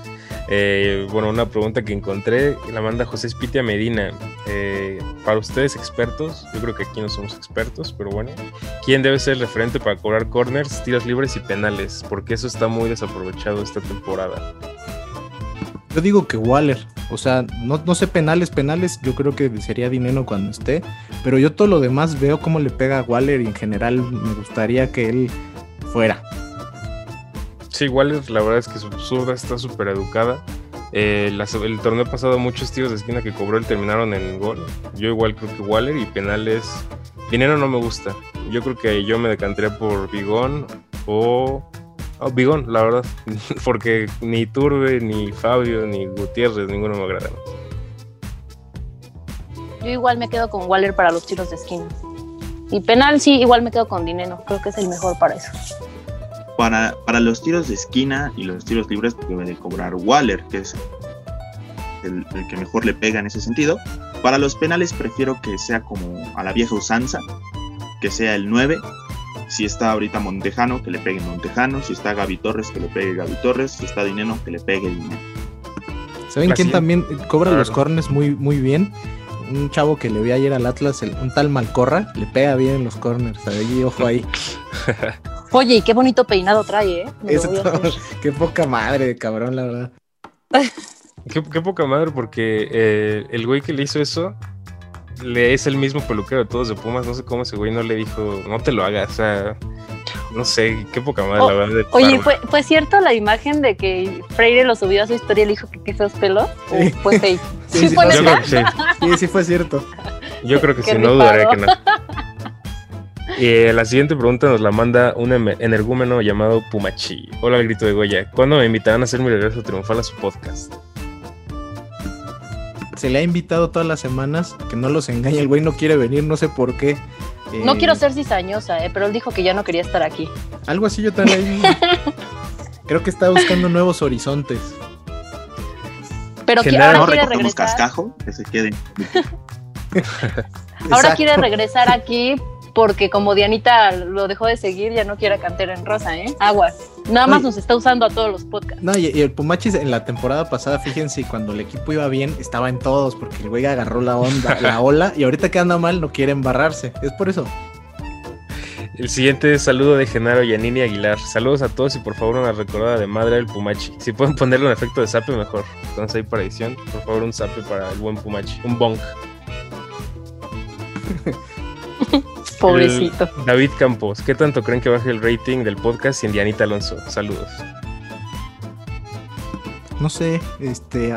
Eh, bueno, una pregunta que encontré la manda José Spitia Medina. Eh, para ustedes expertos, yo creo que aquí no somos expertos, pero bueno, ¿quién debe ser el referente para cobrar corners, tiros libres y penales? Porque eso está muy desaprovechado esta temporada. Yo digo que Waller, o sea, no, no sé penales, penales, yo creo que sería dinero cuando esté, pero yo todo lo demás veo cómo le pega a Waller y en general me gustaría que él fuera. Sí, Waller, la verdad es que su zurda está súper educada. Eh, el torneo pasado muchos tiros de esquina que cobró él terminaron en gol. Yo igual creo que Waller y penales. Dinero no me gusta. Yo creo que yo me decantaría por Bigón o Oh, Bigón, la verdad. Porque ni Turbe, ni Fabio, ni Gutiérrez, ninguno me agrada. Yo igual me quedo con Waller para los tiros de esquina. Y penal, sí, igual me quedo con Dineno. Creo que es el mejor para eso. Para, para los tiros de esquina y los tiros libres debe de cobrar Waller, que es el, el, que mejor le pega en ese sentido. Para los penales prefiero que sea como a la vieja usanza, que sea el 9 si está ahorita Montejano, que le pegue Montejano. Si está Gaby Torres, que le pegue Gaby Torres. Si está Dineno, que le pegue Dineno. ¿Saben quién también cobra los corners muy, muy bien? Un chavo que le vi ayer al Atlas, un tal Malcorra, le pega bien en los corners. Ahí, ojo ahí. Oye, y qué bonito peinado trae, ¿eh? qué poca madre de cabrón, la verdad. qué, poca madre, porque eh, el güey que le hizo eso le es el mismo peluquero de todos de Pumas. No sé cómo ese güey no le dijo, no te lo hagas. O sea, no sé, qué poca madre, la verdad. oye, ¿fue, ¿fue cierto la imagen de que Freire lo subió a su historia y le dijo que qué feos pelos? ¿O fue fake? Sí, sí, fue sí, sí, sí, fue cierto. Yo creo que sí, no dudaré que no. Y eh, la siguiente pregunta nos la manda un energúmeno llamado Pumachi. Hola, grito de Goya. ¿Cuándo me invitarán a hacer mi regreso triunfal a su podcast? Se le ha invitado todas las semanas, que no los engañe, el güey no quiere venir, no sé por qué. no quiero eh, ser cizañosa, eh, pero él dijo que ya no quería estar aquí. Algo así yo también. creo que está buscando nuevos horizontes. Pero que ahora quiere regresar. cascajo, que se quede. ahora quiere regresar aquí porque como Dianita lo dejó de seguir, ya no quiere cantar en rosa, ¿eh? Aguas. Nada más nos está usando a todos los podcasts. No, y, el Pumachis en la temporada pasada, fíjense, cuando el equipo iba bien, estaba en todos, porque el güey agarró la onda, la ola, y ahorita que anda mal no quiere embarrarse. Es por eso. El siguiente saludo de Genaro Yanini Aguilar. Saludos a todos y por favor una recordada de madre del Pumachi. Si pueden ponerle un efecto de zape mejor. Entonces ahí para edición, por favor un zape para el buen Pumachi. Un bong. Pobrecito. David Campos, ¿qué tanto creen que baje el rating del podcast sin Dianita Alonso? Saludos. No sé, este,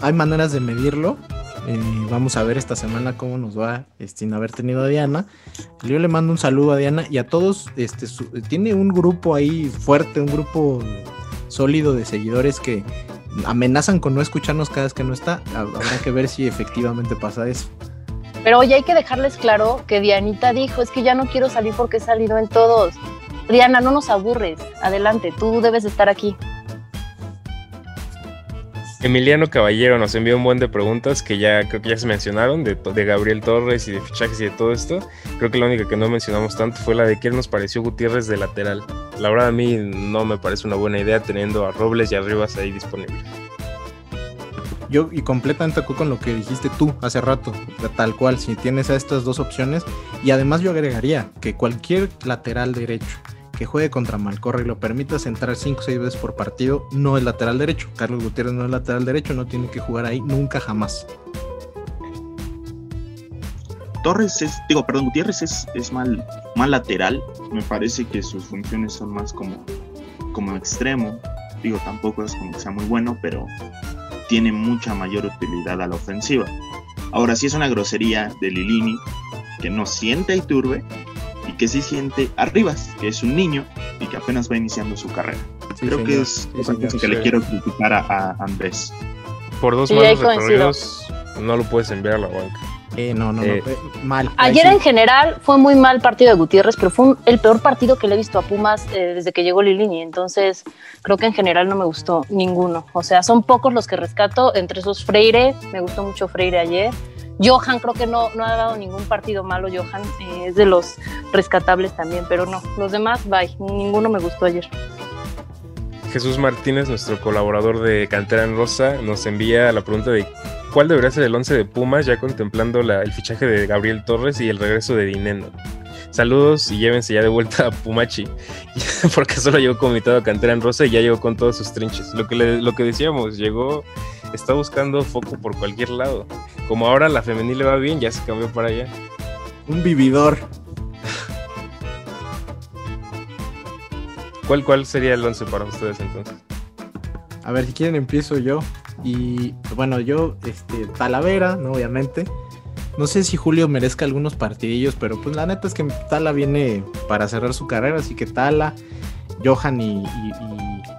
hay maneras de medirlo. Eh, vamos a ver esta semana cómo nos va este, sin haber tenido a Diana. Yo le mando un saludo a Diana y a todos. Este, tiene un grupo ahí fuerte, un grupo sólido de seguidores que amenazan con no escucharnos cada vez que no está. Habrá que ver si efectivamente pasa eso. Pero hoy hay que dejarles claro que Dianita dijo, es que ya no quiero salir porque he salido en todos. Diana, no nos aburres. Adelante, tú debes estar aquí. Emiliano Caballero nos envió un buen de preguntas que ya creo que ya se mencionaron, de, Gabriel Torres y de fichajes y de todo esto. Creo que la única que no mencionamos tanto fue la de qué nos pareció Gutiérrez de lateral. La verdad a mí no me parece una buena idea teniendo a Robles y Arribas ahí disponibles. Yo y completamente con lo que dijiste tú hace rato, tal cual, si tienes a estas dos opciones, y además yo agregaría que cualquier lateral derecho que juegue contra Malcorra y lo permitas entrar 5 o 6 veces por partido, no es lateral derecho. Carlos Gutiérrez no es lateral derecho, no tiene que jugar ahí nunca jamás. Torres es, digo, perdón, Gutiérrez es, es mal, mal lateral. Me parece que sus funciones son más como, como extremo. Digo, tampoco es como que sea muy bueno, pero tiene mucha mayor utilidad a la ofensiva. Ahora sí es una grosería de Lilini que no siente a Iturbe y que sí siente a Rivas, que es un niño y que apenas va iniciando su carrera. Creo que es sí, que le quiero criticar a, Andrés. Por dos malos recorridos no lo puedes enviar a la banca. Eh, no, no, no, eh, mal. Ayer en general fue muy mal partido de Gutiérrez, pero fue el peor partido que le he visto a Pumas eh, desde que llegó Lilini. Entonces, creo que en general no me gustó ninguno. O sea, son pocos los que rescato. Entre esos Freire, me gustó mucho Freire ayer. Johan creo que no, no ha dado ningún partido malo, Johan. Eh, es de los rescatables también, pero no. Los demás, bye. Ninguno me gustó ayer. Jesús Martínez, nuestro colaborador de Cantera en Rosa, nos envía la pregunta de cuál debería ser el 11 de Pumas, ya contemplando el fichaje de Gabriel Torres y el regreso de Dineno. Saludos y llévense ya de vuelta a Pumachi, porque solo llegó con a Cantera en Rosa y ya llegó con todos sus trinches. Lo que, lo que decíamos, llegó, está buscando foco por cualquier lado. Como ahora la femenil le va bien, ya se cambió para allá. Un vividor. ¿Cuál, ¿Cuál sería el 11 para ustedes entonces? A ver, si quieren empiezo yo. Y bueno, yo, este, Talavera, ¿no? Obviamente. No sé si Julio merezca algunos partidillos, pero pues la neta es que Tala viene para cerrar su carrera, así que Tala, Johan y,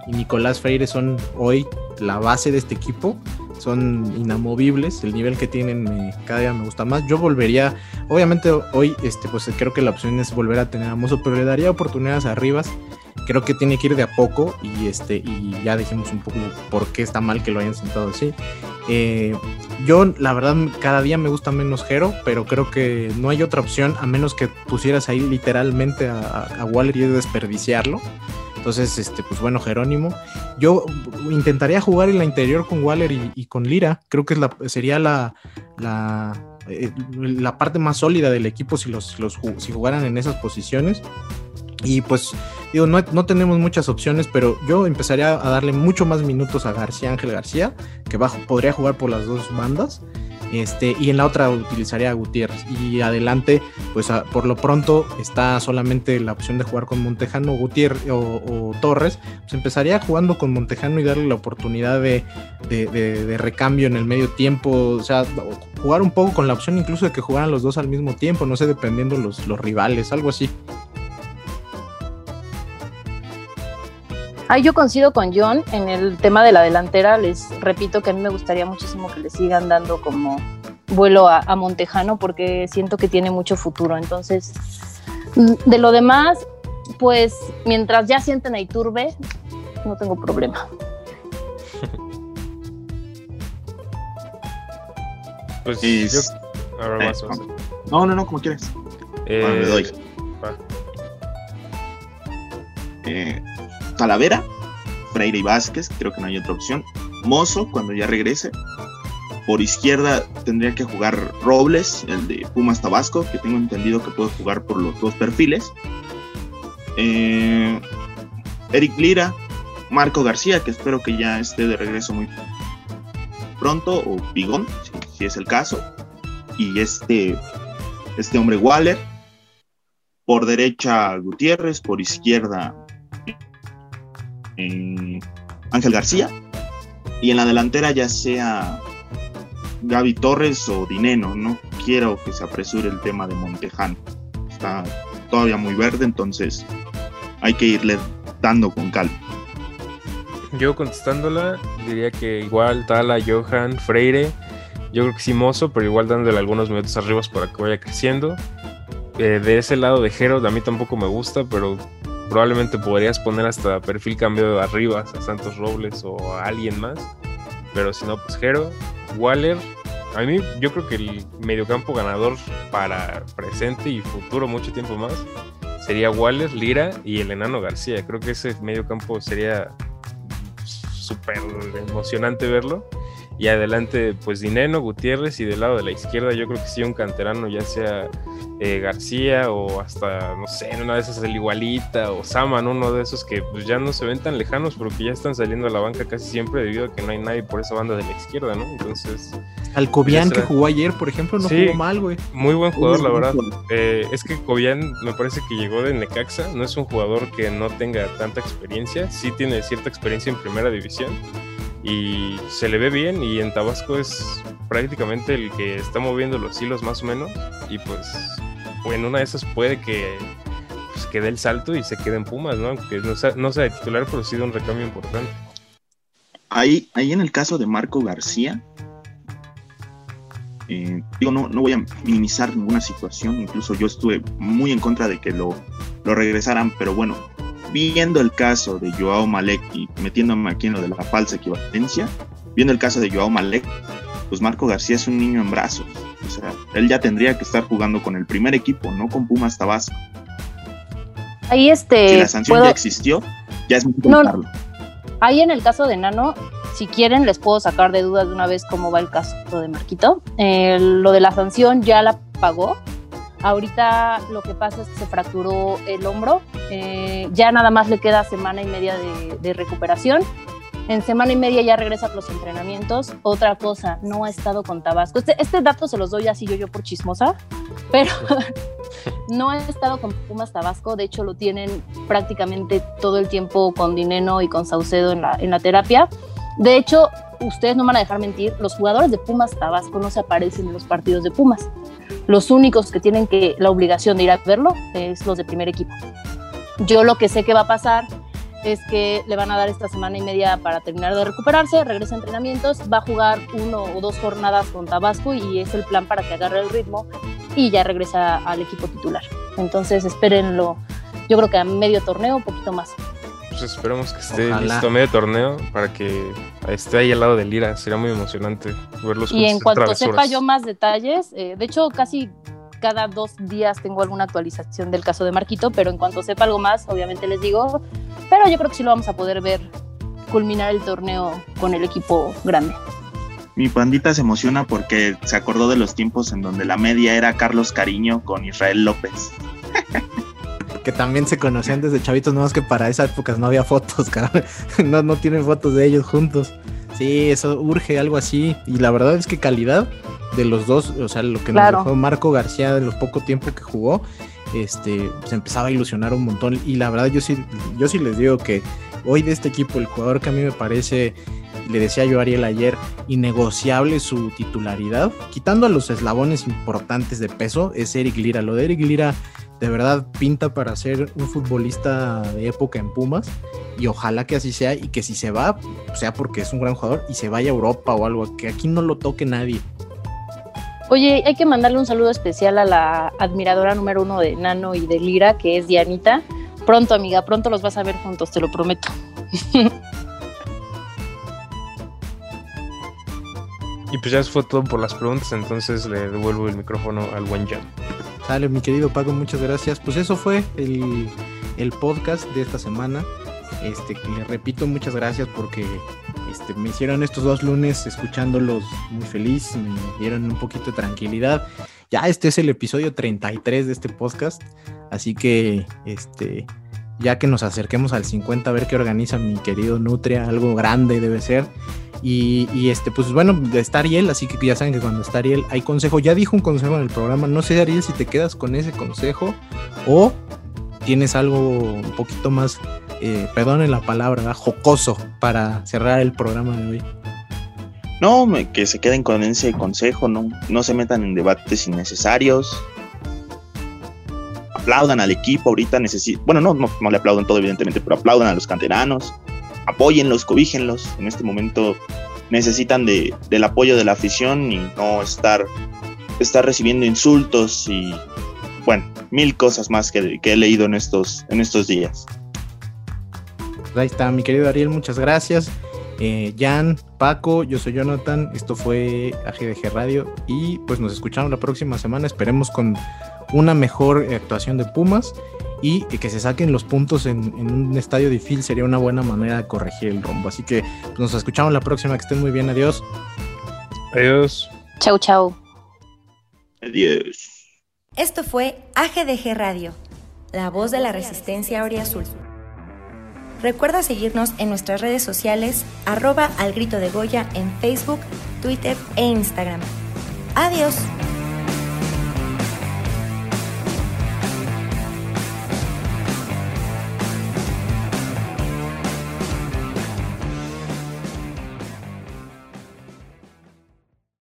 Nicolás Freire son hoy la base de este equipo son inamovibles. El nivel que tienen cada día me gusta más. Yo volvería, obviamente hoy, este, pues creo que la opción es volver a tener a Mozo, pero le daría oportunidades arriba creo que tiene que ir de a poco y este y ya dijimos un poco por qué está mal que lo hayan sentado así. Eh, yo la verdad cada día me gusta menos Jero, pero creo que no hay otra opción a menos que pusieras ahí literalmente a, a Waller y desperdiciarlo. Entonces, este, pues bueno, Jerónimo. Yo intentaría jugar en la interior con Waller y, con Lira. Creo que la, sería la, la, eh, la, parte más sólida del equipo si, los, los, si jugaran en esas posiciones. Y pues digo, no, tenemos muchas opciones, pero yo empezaría a darle mucho más minutos a García Ángel García, que bajo, podría jugar por las dos bandas. Este, y en la otra utilizaría a Gutiérrez. Y adelante, pues por lo pronto está solamente la opción de jugar con Montejano Gutiérrez o, Torres. Pues empezaría jugando con Montejano y darle la oportunidad de, de, recambio en el medio tiempo. O sea, jugar un poco con la opción incluso de que jugaran los dos al mismo tiempo, no sé, dependiendo los, los rivales, algo así. Ah, yo coincido con John en el tema de la delantera. Les repito que a mí me gustaría muchísimo que le sigan dando como vuelo a, Montejano porque siento que tiene mucho futuro. Entonces, de lo demás, pues mientras ya sienten a Iturbe, no tengo problema. Pues yo... Eh, no, no, no, como quieres. Eh, me doy. Eh, Talavera, Freire y Vázquez, creo que no hay otra opción. Mozo, cuando ya regrese. Por izquierda tendría que jugar Robles, el de Pumas Tabasco, que tengo entendido que puede jugar por los dos perfiles. Eh, Eric Lira, Marco García, que espero que ya esté de regreso muy pronto, o Bigón, si, es el caso. Y este, este hombre Waller. Por derecha Gutiérrez, por izquierda Ángel García. Y en la delantera ya sea Gaby Torres o Dineno. No quiero que se apresure el tema de Montejano. Está todavía muy verde, entonces hay que irle dando con calma. Yo contestándola, diría que igual Tala, Johan, Freire, yo creo que sí Mozo, pero igual dándole algunos minutos arriba para que vaya creciendo. Eh, de ese lado de Jero, a mí tampoco me gusta, pero probablemente podrías poner hasta perfil cambio de arriba a Santos Robles o a alguien más. Pero si no, pues Jero, Waller. A mí yo creo que el mediocampo ganador para presente y futuro mucho tiempo más sería Waller, Lira y el enano García. Creo que ese mediocampo sería súper emocionante verlo. Y adelante, pues Dineno, Gutiérrez y del lado de la izquierda yo creo que sí un canterano, ya sea eh, García o hasta, no sé, en una de esas el Igualita o Saman, uno de esos que pues, ya no se ven tan lejanos, pero que ya están saliendo a la banca casi siempre debido a que no hay nadie por esa banda de la izquierda, ¿no? Entonces... Alcobian que jugó ayer, por ejemplo, no jugó mal, güey. Muy buen jugador, la verdad. Eh, es que Cobian me parece que llegó de Necaxa, no es un jugador que no tenga tanta experiencia, sí tiene cierta experiencia en primera división y se le ve bien y en Tabasco es prácticamente el que está moviendo los hilos más o menos y pues en una de esas puede que pues, quede el salto y se quede en Pumas, ¿no? Aunque no sea, no sea de titular, pero sí de un recambio importante. Ahí, ahí en el caso de Marco García, eh, digo, no, no voy a minimizar ninguna situación, incluso yo estuve muy en contra de que lo, lo regresaran, pero bueno, viendo el caso de Joao Malek y metiéndome aquí en lo de la falsa equivalencia, viendo el caso de Joao Malek, pues Marco García es un niño en brazos. O sea, él ya tendría que estar jugando con el primer equipo, no con Pumas Tabasco. Ahí este. Si la sanción ya existió, ya es muy no, Ahí en el caso de Nano, si quieren, les puedo sacar de dudas de una vez cómo va el caso de Marquito. Eh, lo de la sanción ya la pagó. Ahorita lo que pasa es que se fracturó el hombro. Eh, ya nada más le queda semana y media de, de recuperación en semana y media ya regresa a los entrenamientos. Otra cosa, no ha estado con Tabasco. Este, este dato se los doy así yo, yo por chismosa, pero no ha estado con Pumas Tabasco. De hecho, lo tienen prácticamente todo el tiempo con Dineno y con Saucedo en la, en la terapia. De hecho, ustedes no van a dejar mentir, los jugadores de Pumas Tabasco no se aparecen en los partidos de Pumas. Los únicos que tienen que la obligación de ir a verlo es los de primer equipo. Yo lo que sé que va a pasar es que le van a dar esta semana y media para terminar de recuperarse, regresa a entrenamientos, va a jugar uno o dos jornadas con Tabasco y es el plan para que agarre el ritmo y ya regresa al equipo titular. Entonces espérenlo, yo creo que a medio torneo, un poquito más. Pues esperemos que esté listo a medio torneo para que esté ahí al lado de Lira, será muy emocionante verlos. Y en cuanto sepa yo más detalles, eh, de hecho casi cada dos días tengo alguna actualización del caso de Marquito, pero en cuanto sepa algo más, obviamente les digo, pero yo creo que sí lo vamos a poder ver culminar el torneo con el equipo grande. Mi pandita se emociona porque se acordó de los tiempos en donde la media era Carlos Cariño con Israel López. que también se conocían desde chavitos, no más que para esa época no había fotos, cabrón. No, no tienen fotos de ellos juntos. Sí, eso urge algo así. Y la verdad es que calidad de los dos, o sea, lo que nos dejó Marco García de los poco tiempo que jugó, este, se empezaba a ilusionar un montón. Y la verdad, yo sí, yo sí les digo que hoy de este equipo, el jugador que a mí me parece, le decía yo a Ariel ayer, innegociable su titularidad, quitando a los eslabones importantes de peso, es Eric Lira. Lo de Eric Lira de verdad pinta para ser un futbolista de época en Pumas y ojalá que así sea y que si se va, sea porque es un gran jugador y se vaya a Europa o algo, que aquí no lo toque nadie. Oye, hay que mandarle un saludo especial a la admiradora número uno de Nano y de Lira, que es Dianita. Pronto, amiga, pronto los vas a ver juntos, te lo prometo. Y pues ya fue todo por las preguntas, entonces le devuelvo el micrófono al buen Jan. Sale, mi querido Paco, muchas gracias. Pues eso fue el, el podcast de esta semana. Este, le repito, muchas gracias porque este, me hicieron estos dos lunes escuchándolos muy feliz, me dieron un poquito de tranquilidad. Ya este es el episodio 33 de este podcast, así que este, ya que nos acerquemos al 50 a ver qué organiza mi querido Nutria, algo grande debe ser. Y, este, pues bueno, está Ariel, así que ya saben que cuando está Ariel hay consejo. Ya dijo un consejo en el programa. No sé, Ariel, si te quedas con ese consejo o tienes algo un poquito más eh, la palabra, jocoso para cerrar el programa de hoy. No, que se queden con ese consejo, no, no se metan en debates innecesarios. Aplaudan al equipo, ahorita necesitan, bueno, no, no, le aplaudan todo evidentemente, pero aplaudan a los canteranos, apóyenlos, cobíjenlos. En este momento necesitan de, del apoyo de la afición y no estar, estar recibiendo insultos y, bueno, mil cosas más que, que he leído en estos, en estos días. Ahí está, mi querido Ariel, muchas gracias. Eh, Jan, Paco, yo soy Jonathan, esto fue AGDG Radio y pues nos escuchamos la próxima semana, esperemos con una mejor actuación de Pumas y que se saquen los puntos en, un estadio difícil sería una buena manera de corregir el rumbo. Así que pues, nos escuchamos la próxima, que estén muy bien, adiós. Adiós. Chau, chau. Adiós. Esto fue AGDG Radio, la voz de la resistencia Azul. Recuerda seguirnos en nuestras redes sociales, arroba al grito de Goya en Facebook, Twitter e Instagram. Adiós.